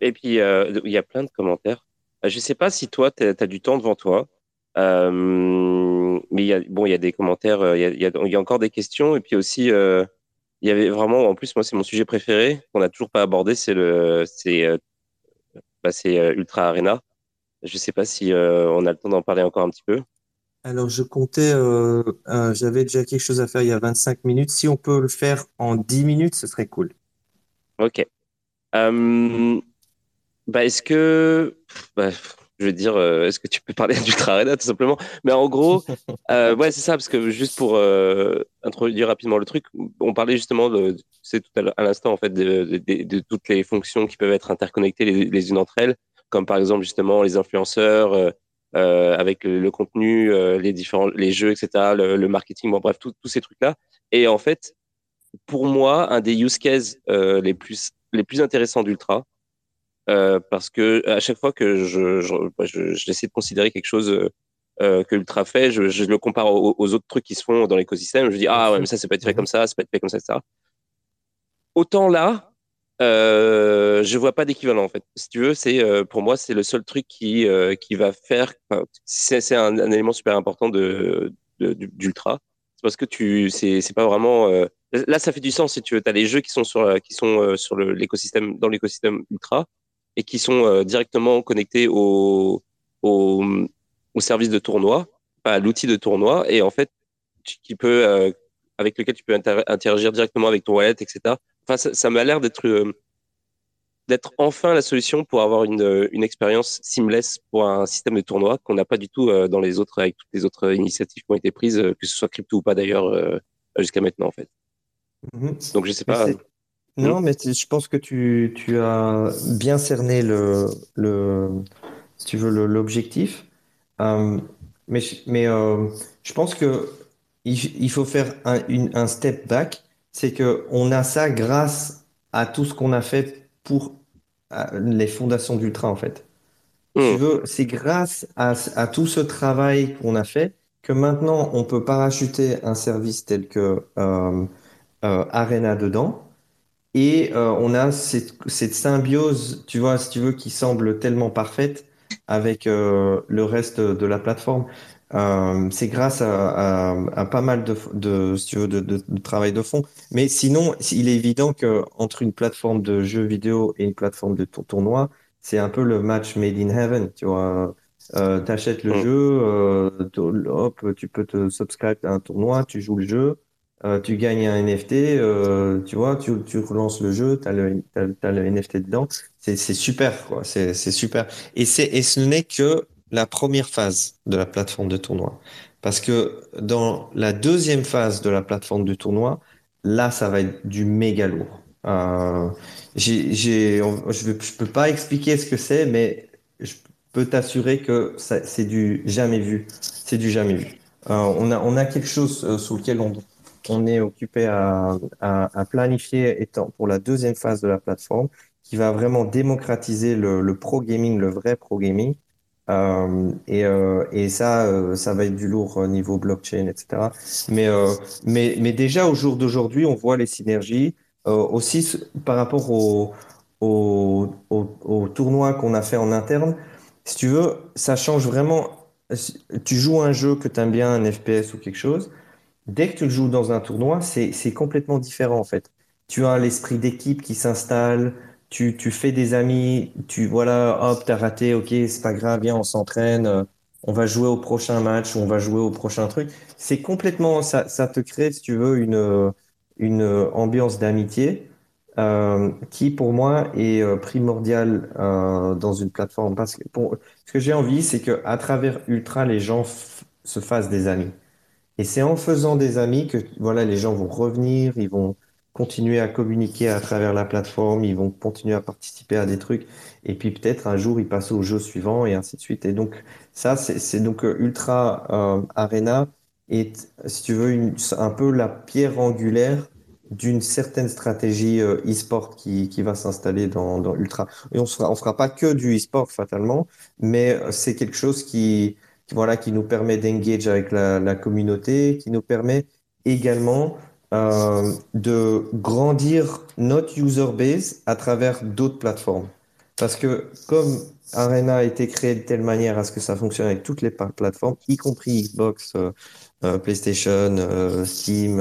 et puis euh, il y a plein de commentaires. Je sais pas si toi tu as, du temps devant toi mais il y a bon il y a des commentaires il y a, y a, encore des questions. Et puis aussi il y avait vraiment, en plus, moi, c'est mon sujet préféré qu'on n'a toujours pas abordé, c'est le, c'est, euh, bah, c'est euh, Ultra Arena. Je ne sais pas si euh, on a le temps d'en parler encore un petit peu. Alors, je comptais, j'avais déjà quelque chose à faire il y a 25 minutes. Si on peut le faire en 10 minutes, ce serait cool. Ok. bah, est-ce que, bah, je veux dire, euh, est-ce que tu peux parler d'Ultra Arena tout simplement? Mais en gros, euh, ouais, c'est ça, parce que juste pour euh, introduire rapidement le truc, on parlait justement de, c'est tout à l'instant en fait, de, toutes les fonctions qui peuvent être interconnectées les, unes entre elles, comme par exemple justement les influenceurs. avec le, contenu, les différents, les jeux, etc., le, marketing, bon bref, tous ces trucs-là. Et en fait, pour moi, un des use cases les plus les plus intéressants d'Ultra, parce que à chaque fois que je, je, j'essaie de considérer quelque chose que Ultra fait, je, je le compare aux, autres trucs qui se font dans l'écosystème. Je dis ah ouais mais ça c'est pas être fait comme ça, c'est pas être fait comme ça, etc. Autant là, euh, je vois pas d'équivalent en fait. Si tu veux, c'est euh, pour moi c'est le seul truc qui euh, qui va faire. c'est un, un, élément super important de d'ultra. C'est parce que tu c'est c'est pas vraiment. Euh, là, ça fait du sens si tu veux. T'as les jeux qui sont sur qui sont euh, sur l'écosystème dans l'écosystème ultra et qui sont directement connectés au au, au service de tournoi, à l'outil de tournoi et en fait qui peut avec lequel tu peux interagir directement avec ton wallet, etc. Enfin, ça, ça m'a l'air d'être euh, d'être enfin la solution pour avoir une, euh, une expérience seamless pour un système de tournoi qu'on n'a pas du tout euh, dans les autres avec toutes les autres initiatives qui ont été prises, que ce soit crypto ou pas d'ailleurs jusqu'à maintenant en fait. Mm-hmm. Donc je sais pas. Non, mais je pense que tu, tu as bien cerné le, le si tu veux l'objectif. mais mais je pense que il, faut faire un, un step back c'est que on a ça grâce à tout ce qu'on a fait pour les fondations d'Ultra, en fait. Tu hmm. veux, c'est grâce à, tout ce travail qu'on a fait que maintenant on peut parachuter un service tel que euh, euh, Arena dedans et euh, on a cette, cette, symbiose, tu vois, si tu veux, qui semble tellement parfaite avec le reste de la plateforme. Euh, c'est grâce à, à, pas mal de, de, si tu veux, de, de, travail de fond. Mais sinon, il est évident que entre une plateforme de jeux vidéo et une plateforme de tournoi, c'est un peu le match made in heaven. Tu vois, euh, t'achètes le mm. jeu, euh, hop, tu peux te subscribe à un tournoi, tu joues le jeu, euh, tu gagnes un NFT, euh, tu vois, tu, tu relances le jeu, t'as le, t'as, le NFT dedans. C'est, super, quoi. C'est, super. Et et ce n'est que la première phase de la plateforme de tournoi. Parce que dans la deuxième phase de la plateforme de tournoi, là, ça va être du méga lourd. Euh, j'ai, je ne peux pas expliquer ce que c'est, mais je peux t'assurer que c'est du jamais vu. C'est du jamais vu. On, a, on a quelque chose sous lequel on, on est occupé à, planifier pour la deuxième phase de la plateforme qui va vraiment démocratiser le, pro gaming, le vrai pro gaming, euh, et, euh, et, ça, euh, ça va être du lourd niveau blockchain, etc. Mais déjà au jour d'aujourd'hui, on voit les synergies aussi par rapport au, au, au, tournoi qu'on a fait en interne. Si tu veux, ça change vraiment. Tu joues un jeu que tu aimes bien, un FPS ou quelque chose. Dès que tu le joues dans un tournoi, c'est complètement différent en fait. Tu as l'esprit d'équipe qui s'installe tu, tu fais des amis, tu voilà, hop, t'as raté, ok, c'est pas grave, viens, on s'entraîne, euh, on va jouer au prochain match, on va jouer au prochain truc. C'est complètement, ça, te crée, si tu veux, une, ambiance d'amitié euh, qui, pour moi, est euh, primordiale dans une plateforme. Parce que ce que j'ai envie, c'est que à travers Ultra, les gens se fassent des amis. Et c'est en faisant des amis que voilà, les gens vont revenir, ils vont continuer à communiquer à travers la plateforme, ils vont continuer à participer à des trucs, et puis peut-être un jour ils passent au jeu suivant et ainsi de suite. Et donc ça, c'est donc euh, Ultra euh, Arena est, si tu veux, un peu la pierre angulaire d'une certaine stratégie euh, e-sport qui, qui va s'installer dans, dans Ultra. Et on on fera pas que du e-sport fatalement, mais c'est quelque chose qui, voilà, qui nous permet d'engage avec la, communauté, qui nous permet également euh, de grandir notre user base à travers d'autres plateformes. Parce que comme Arena a été créé de telle manière à ce que ça fonctionne avec toutes les plateformes, y compris Xbox, euh, euh, PlayStation, Steam,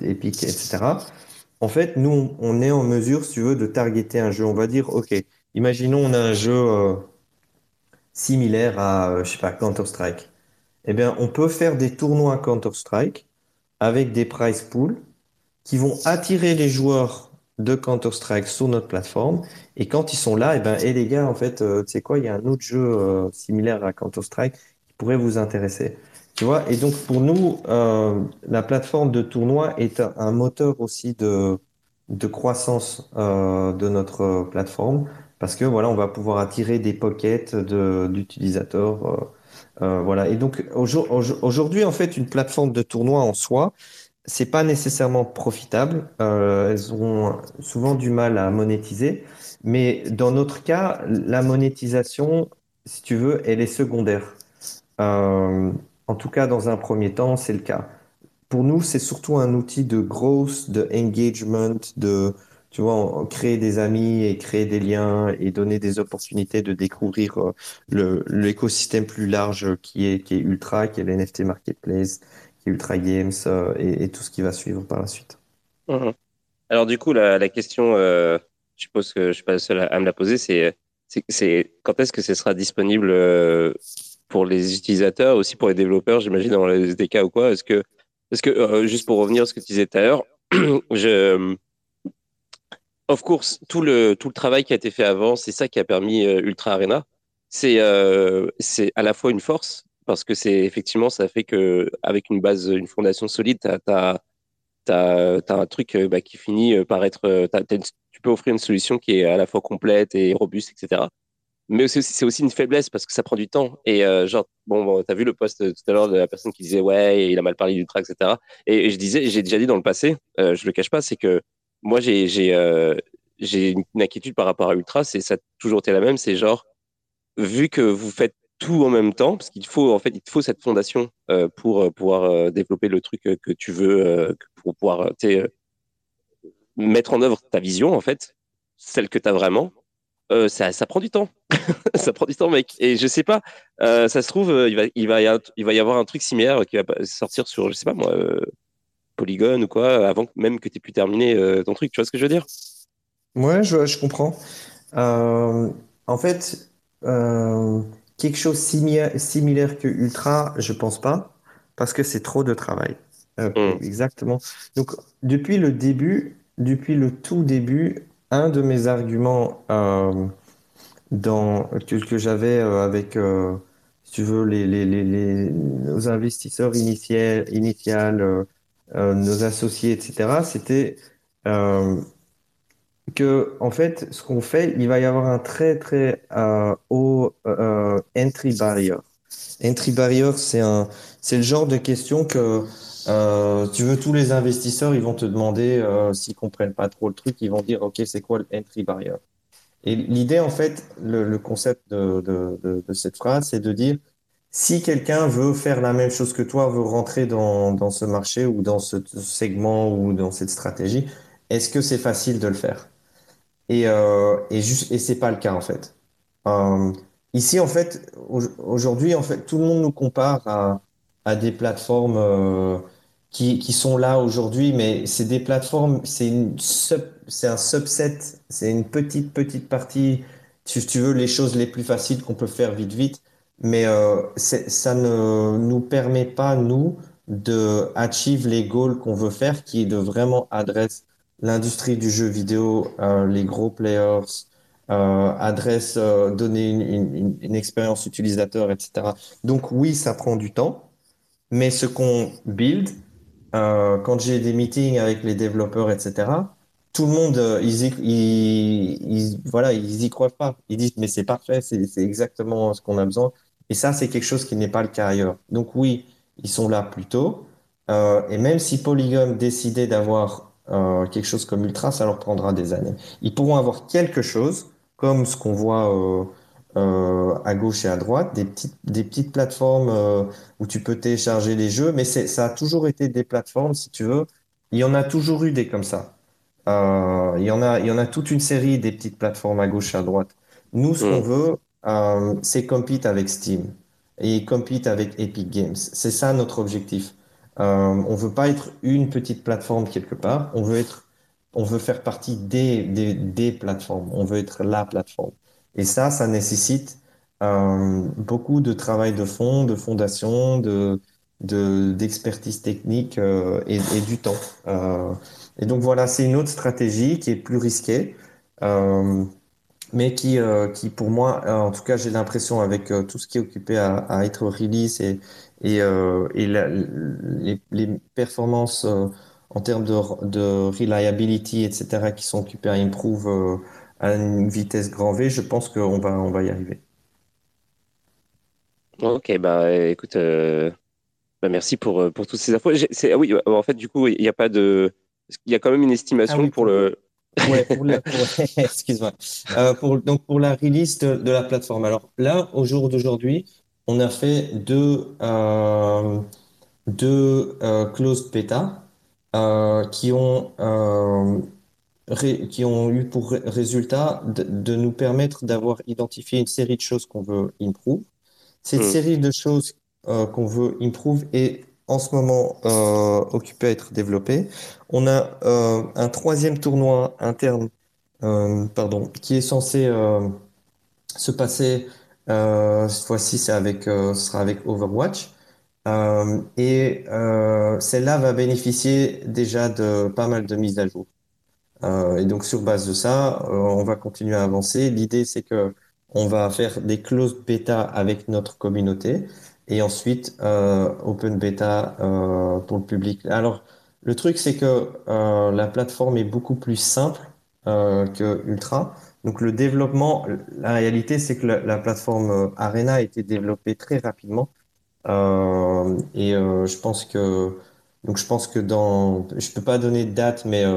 Epic, etc. En fait, nous, on est en mesure, si tu veux, de targeter un jeu. On va dire, OK, imaginons on a un jeu similaire à, je sais pas, Counter-Strike. Eh bien, on peut faire des tournois Counter-Strike avec des price pools qui vont attirer les joueurs de Counter-Strike sur notre plateforme. Et quand ils sont là, eh ben, et les gars, en fait, euh, tu sais quoi, il y a un autre jeu euh, similaire à Counter-Strike qui pourrait vous intéresser. Tu vois, et donc pour nous, euh, la plateforme de tournoi est un, moteur aussi de, de croissance de notre plateforme parce que voilà, on va pouvoir attirer des pockets d'utilisateurs. voilà. Et donc aujourd'hui, en fait, une plateforme de tournoi en soi, c'est pas nécessairement profitable. Euh, elles ont souvent du mal à monétiser. Mais dans notre cas, la monétisation, si tu veux, elle est secondaire. Euh, en tout cas, dans un premier temps, c'est le cas. Pour nous, c'est surtout un outil de growth, de engagement, de, tu vois, créer des amis et créer des liens et donner des opportunités de découvrir euh, le, l'écosystème plus large qui est, qui est Ultra, qui est l'NFT Marketplace, qui est Ultra Games euh, et, tout ce qui va suivre par la suite. Mhm. Alors du coup, la, la question, euh, je suppose que je suis pas le seul à, me la poser, c'est, c'est, c'est quand est-ce que ce sera disponible euh, pour les utilisateurs, aussi pour les développeurs, j'imagine dans les SDK ou quoi? Est-ce que, est-ce que juste pour revenir à ce que tu disais tout à l'heure, je, of course, tout le travail qui a été fait avant, c'est ça qui a permis euh, Ultra Arena. C'est euh, c'est à la fois une force parce que c'est effectivement ça fait que avec une base, une fondation solide, t'as, t'as un truc euh, bah, qui finit par être, tu peux offrir une solution qui est à la fois complète et robuste, etc. Mais c'est aussi une faiblesse parce que ça prend du temps. Et genre, bon, bon t'as vu le post tout à l'heure de la personne qui disait ouais, il a mal parlé d'Ultra, etc. Et, et je disais, j'ai déjà dit dans le passé, euh, je le cache pas, c'est que moi euh, j'ai une inquiétude par rapport à Ultra, c'est ça toujours été la même, c'est genre vu que vous faites tout en même temps, parce qu'il faut en fait il te faut cette fondation euh, pour euh, pouvoir développer le truc que tu veux, pour pouvoir mettre en œuvre ta vision en fait, celle que tu as vraiment. Ça, prend du temps. ça prend du temps, mec. Et je sais pas, ça se trouve, il va, y avoir un truc similaire qui va sortir sur, je sais pas moi, Ou quoi, avant même que tu aies pu terminer euh, ton truc. Tu vois ce que je veux dire? Ouais, je, je comprends. Euh, en fait, euh, quelque chose similaire, similaire que Ultra, je pense pas, parce que c'est trop de travail. Hum, exactement. Donc, depuis le début, depuis le tout début, un de mes arguments euh, dans, que, que j'avais avec, si tu veux, les, les, les, les- nos investisseurs initial, euh, nos associés, etc., c'était euh, que, en fait, ce qu'on fait, il va y avoir un très, très euh, haut euh, entry barrier. Entry barrier, c'est le genre de question que, euh, tu veux, tous les investisseurs, ils vont te demander, euh, s'ils comprennent pas trop le truc, ils vont dire, OK, c'est quoi le entry barrier? Et l'idée, en fait, le, concept de cette phrase, c'est de dire, si quelqu'un veut faire la même chose que toi, veut rentrer dans, dans ce marché ou dans ce segment ou dans cette stratégie, est-ce que c'est facile de le faire? Et, euh, et, juste, et c'est pas le cas en fait. Euh, ici en fait, au- aujourd'hui en fait, tout le monde nous compare à, à des plateformes euh, qui, qui sont là aujourd'hui, mais c'est des plateformes, c'est un subset, c'est une petite petite partie, si tu veux, les choses les plus faciles qu'on peut faire vite vite, mais euh, ça ne nous permet pas nous de les goals qu'on veut faire, qui est de vraiment adresser l'industrie du jeu vidéo, euh, les gros players, euh, adresse, donner une, une, expérience utilisateur, etc. Donc oui, ça prend du temps, mais ce qu'on build, quand j'ai des meetings avec les développeurs, etc., tout le monde, ils, y, ils, ils- voilà, ils y croient pas. Ils disent, mais c'est parfait, c'est exactement ce qu'on a besoin. Et ça, c'est quelque chose qui n'est pas le cas ailleurs. Donc oui, ils sont là plus tôt. Euh, et même si Polygon décidait d'avoir euh, quelque chose comme Ultra, ça leur prendra des années. Ils pourront avoir quelque chose, comme ce qu'on voit euh, à gauche et à droite, des petites, des petites plateformes. où tu peux télécharger les jeux, mais ça a toujours été des plateformes, si tu veux. Il y en a toujours eu des comme ça. Il y en a, il y en a toute une série des petites plateformes à gauche et à droite. Nous, ce qu'on hum, veut, euh, c'est compete avec Steam et compete avec Epic Games. C'est ça notre objectif. Euh, on veut pas être une petite plateforme quelque part. On veut être, on veut faire partie des, des, des plateformes. On veut être la plateforme. Et ça, ça nécessite euh, beaucoup de travail de fond, de fondation, de, de, d'expertise technique euh, et, du temps. Et donc voilà, c'est une autre stratégie qui est plus risquée, mais qui, euh, qui pour moi, euh, en tout cas, j'ai l'impression avec euh, tout ce qui est occupé à, à être release et, et, euh, et la- les, les performances euh, en termes de, de reliability, etc., qui sont occupées à improve euh, à une vitesse grand V, je pense qu'on va, on va y arriver. Ok, bah écoute, euh, Bah, merci pour, pour toutes ces infos. Ah oui, en fait, du coup, il n'y a pas de. Il y a quand même une estimation ah pour, le. Ouais, excuse-moi. pour, donc pour la release de, la plateforme. Alors là, au jour d'aujourd'hui, on a fait deux, deux closed beta qui ont qui ont eu pour résultat de, nous permettre d'avoir identifié une série de choses qu'on veut improve. Cette hmm. série de choses euh, qu'on veut improve est en ce moment euh, occupée à être développée. On a euh, un troisième tournoi interne, pardon, qui est censé se passer. cette fois-ci, c'est avec, ce sera avec Overwatch. et celle-là va bénéficier déjà de pas mal de mises à jour. Euh, et donc sur base de ça, euh, on va continuer à avancer. L'idée c'est que on va faire des closed beta avec notre communauté et ensuite euh, open beta euh, pour le public. Alors le truc c'est que euh, la plateforme est beaucoup plus simple que Ultra. Donc le développement, la réalité c'est que la, la, plateforme Arena a été développée très rapidement et je pense que donc je pense que dans, je peux pas donner de date, mais euh,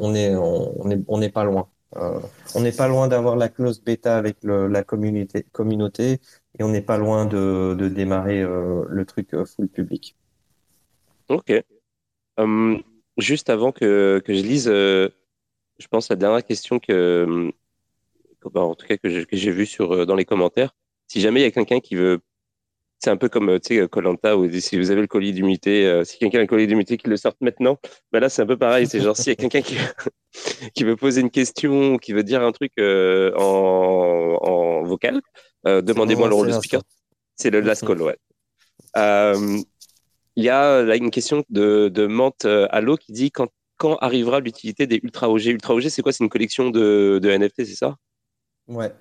on est, on est, on n'est pas loin. Euh, on n'est pas loin d'avoir la clause bêta avec la communauté, et on n'est pas loin de, démarrer euh, le truc euh, full public. Ok. Hum, juste avant que, que je lise, euh, je pense la dernière question que, bah, en tout cas que j'ai vue sur dans les commentaires. Si jamais il y a quelqu'un qui veut c'est un peu comme tu sais Colanta où si vous avez le colis d'humidité, si quelqu'un a le colis d'humidité qu'il le sorte maintenant, ben là c'est un peu pareil. C'est genre s'il y a quelqu'un qui qui veut poser une question, qui veut dire un truc en vocal, demandez-moi le rôle de speaker. C'est le last call, ouais. Il y a là une question de de Mante Allo qui dit quand quand arrivera l'utilité des Ultra OG Ultra OG, c'est quoi? C'est une collection de, de NFT, c'est ça? Ouais.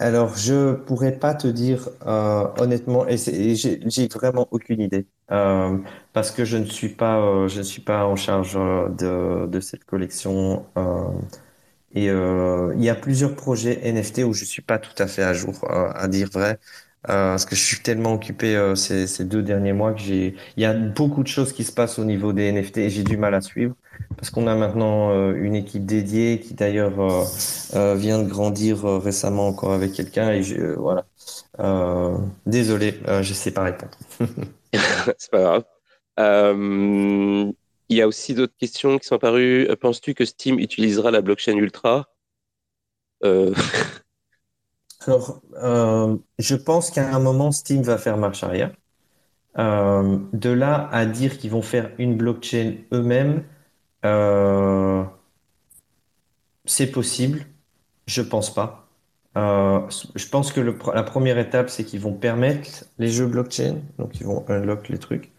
Alors, je pourrais pas te dire euh, honnêtement, et, j'ai vraiment aucune idée, euh, parce que je ne suis pas, euh, je ne suis pas en charge de, de cette collection. Et il y a plusieurs projets NFT où je suis pas tout à fait à jour, à dire vrai. Euh, parce que je suis tellement occupé euh, ces, ces, deux derniers mois que j'ai, il y a beaucoup de choses qui se passent au niveau des NFT et j'ai du mal à suivre parce qu'on a maintenant euh, une équipe dédiée qui d'ailleurs vient de grandir récemment encore avec quelqu'un et je, voilà. désolé, je sais pas répondre. C'est pas grave. Il y a aussi d'autres questions qui sont apparues. Penses-tu que Steam utilisera la blockchain Ultra? Alors, euh, je pense qu'à un moment, Steam va faire marche arrière. Euh, de là à dire qu'ils vont faire une blockchain eux-mêmes, euh, c'est possible. Je pense pas. je pense que la première étape, c'est qu'ils vont permettre les jeux blockchain, donc ils vont unlock les trucs.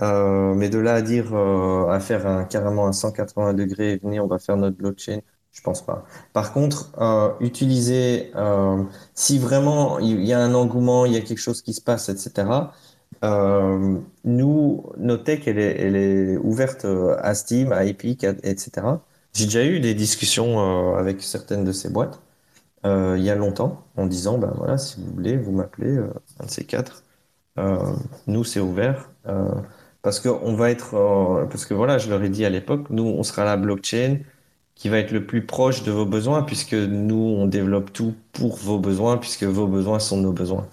Mais de là à dire à faire un, carrément un 180 degrés, venez, on va faire notre blockchain, je pense pas. Par contre, euh, utiliser, euh, si vraiment il y a un engouement, il y a quelque chose qui se passe, etc. Euh, nous, notre tech, elle est, ouverte euh, à Steam, à Epic, etc. J'ai déjà eu des discussions euh, avec certaines de ces boîtes euh, il y a longtemps, en disant, ben voilà, si vous voulez, vous m'appelez, un de ces quatre. nous, c'est ouvert. Parce que on va être, parce que voilà, je leur ai dit à l'époque, nous, on sera la blockchain qui va être le plus proche de vos besoins, puisque nous, on développe tout pour vos besoins, puisque vos besoins sont nos besoins.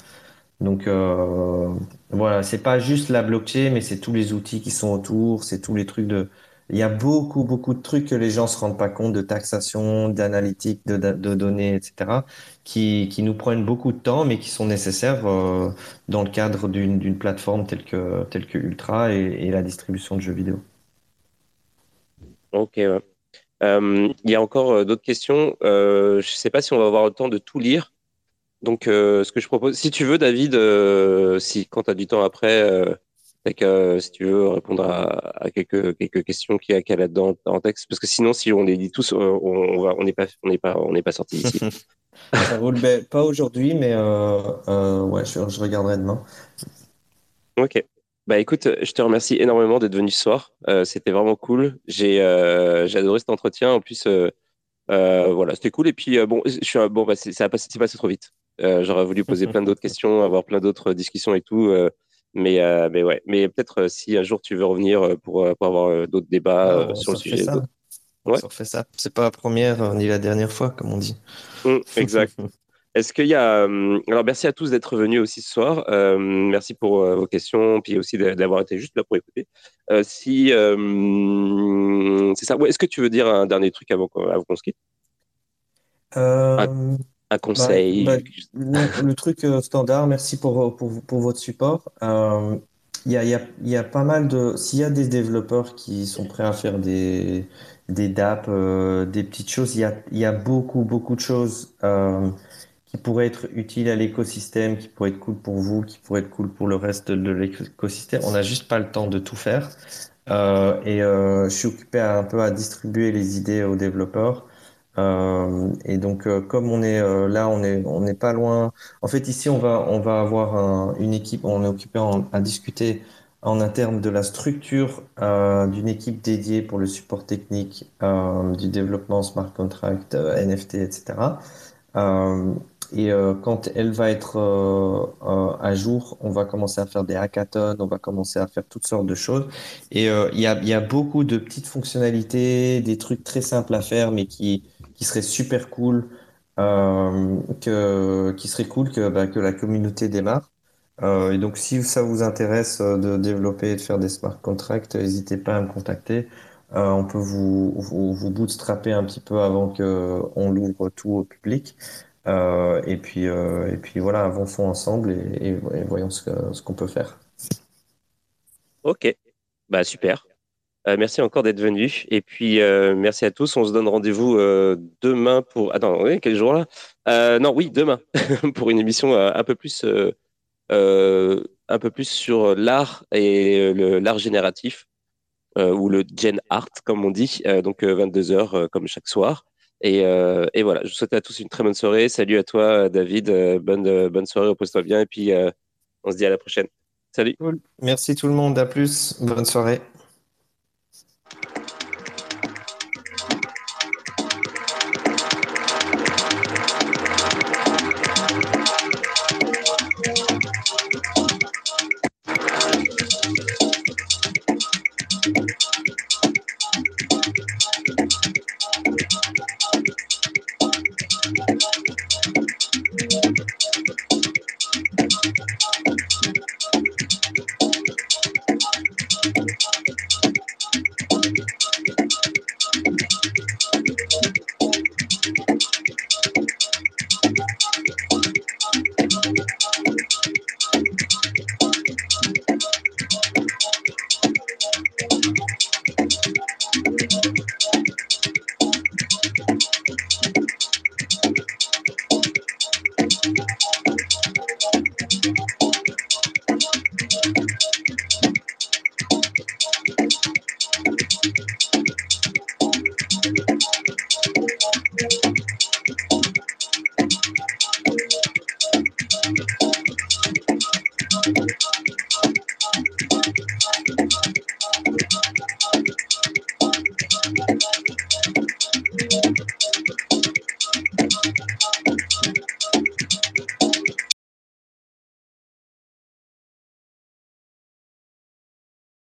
Donc euh, voilà, c'est pas juste la blockchain, mais c'est tous les outils qui sont autour, c'est tous les trucs de. Il y a beaucoup, beaucoup de trucs que les gens se rendent pas compte de taxation, d'analytique, de, données, etc., qui, qui nous prennent beaucoup de temps, mais qui sont nécessaires euh, dans le cadre d'une plateforme telle que, telle que Ultra et, la distribution de jeux vidéo. Ok. Euh, il y a encore euh, d'autres questions. Je ne sais pas si on va avoir le temps de tout lire. Donc, ce que je propose, si tu veux, David, si quand tu as du temps après, si tu veux répondre à, quelques, quelques questions qu'il y a, là-dedans en texte, parce que sinon, si on les dit tous, on va, on n'est pas, on n'est pas, on n'est pas sorti ici. Ça roule pas aujourd'hui, mais ouais, je, je regarderai demain. Ok. Bah écoute, je te remercie énormément d'être venu ce soir. Euh, c'était vraiment cool. J'ai euh, adoré cet entretien. En plus, euh, euh voilà, c'était cool. Et puis bon, je suis bon, bah, ça a passé, passé trop vite. J'aurais voulu poser plein d'autres questions, avoir plein d'autres discussions et tout. Mais, mais ouais, mais peut-être si un jour tu veux revenir pour, pour avoir d'autres débats sur le sujet. Ça. On fait ça. C'est pas la première ni la dernière fois, comme on dit. Mmh, exact. Est-ce qu'il y a. Euh, alors, merci à tous d'être venus aussi ce soir. Euh, merci pour euh, vos questions, puis aussi d'avoir été juste là pour écouter. si. c'est ça. Est-ce que tu veux dire un dernier truc avant, qu'on se quitte? Un, conseil bah, bah, le, truc standard, merci pour, pour, votre support. Il y a, y a, pas mal de. S'il y a des développeurs qui sont prêts à faire des, des DAP, des petites choses, il y a, y a beaucoup, beaucoup de choses qui pourrait être utile à l'écosystème, qui pourrait être cool pour vous, qui pourrait être cool pour le reste de l'écosystème. On n'a juste pas le temps de tout faire. Euh, et euh, je suis occupé un peu à distribuer les idées aux développeurs. Euh, et donc, euh, comme on est euh, là, on est on n'est pas loin. En fait, ici, on va on va avoir un, une équipe. On est occupé à discuter en interne de la structure d'une équipe dédiée pour le support technique du développement smart contract, NFT, etc. Et quand elle va être à jour, on va commencer à faire des hackathons, on va commencer à faire toutes sortes de choses. Et il y a, y a beaucoup de petites fonctionnalités, des trucs très simples à faire, mais qui, qui seraient super cool, que, qui serait cool que, bah, la communauté démarre. et donc, si ça vous intéresse de développer et de faire des smart contracts, n'hésitez pas à me contacter. on peut vous, vous, vous bootstrapper un petit peu avant qu'on l'ouvre tout au public. Euh, et, puis, euh, et puis voilà, avançons ensemble et, voyons ce, qu'on peut faire. Ok, bah super. Euh, merci encore d'être venu. Et puis, merci à tous. On se donne rendez-vous demain pour. Attends, oui, quel jour là? Non, oui, demain, pour une émission un peu plus, un peu plus sur l'art et l'art génératif, ou le gen art, comme on dit. donc, 22h, comme chaque soir. Euh, et, voilà, je vous souhaite à tous une très bonne soirée. Salut à toi, David. Euh, bonne, euh, bonne soirée, repose-toi bien. Et puis, on se dit à la prochaine. Salut. Merci tout le monde. À plus. Bonne soirée.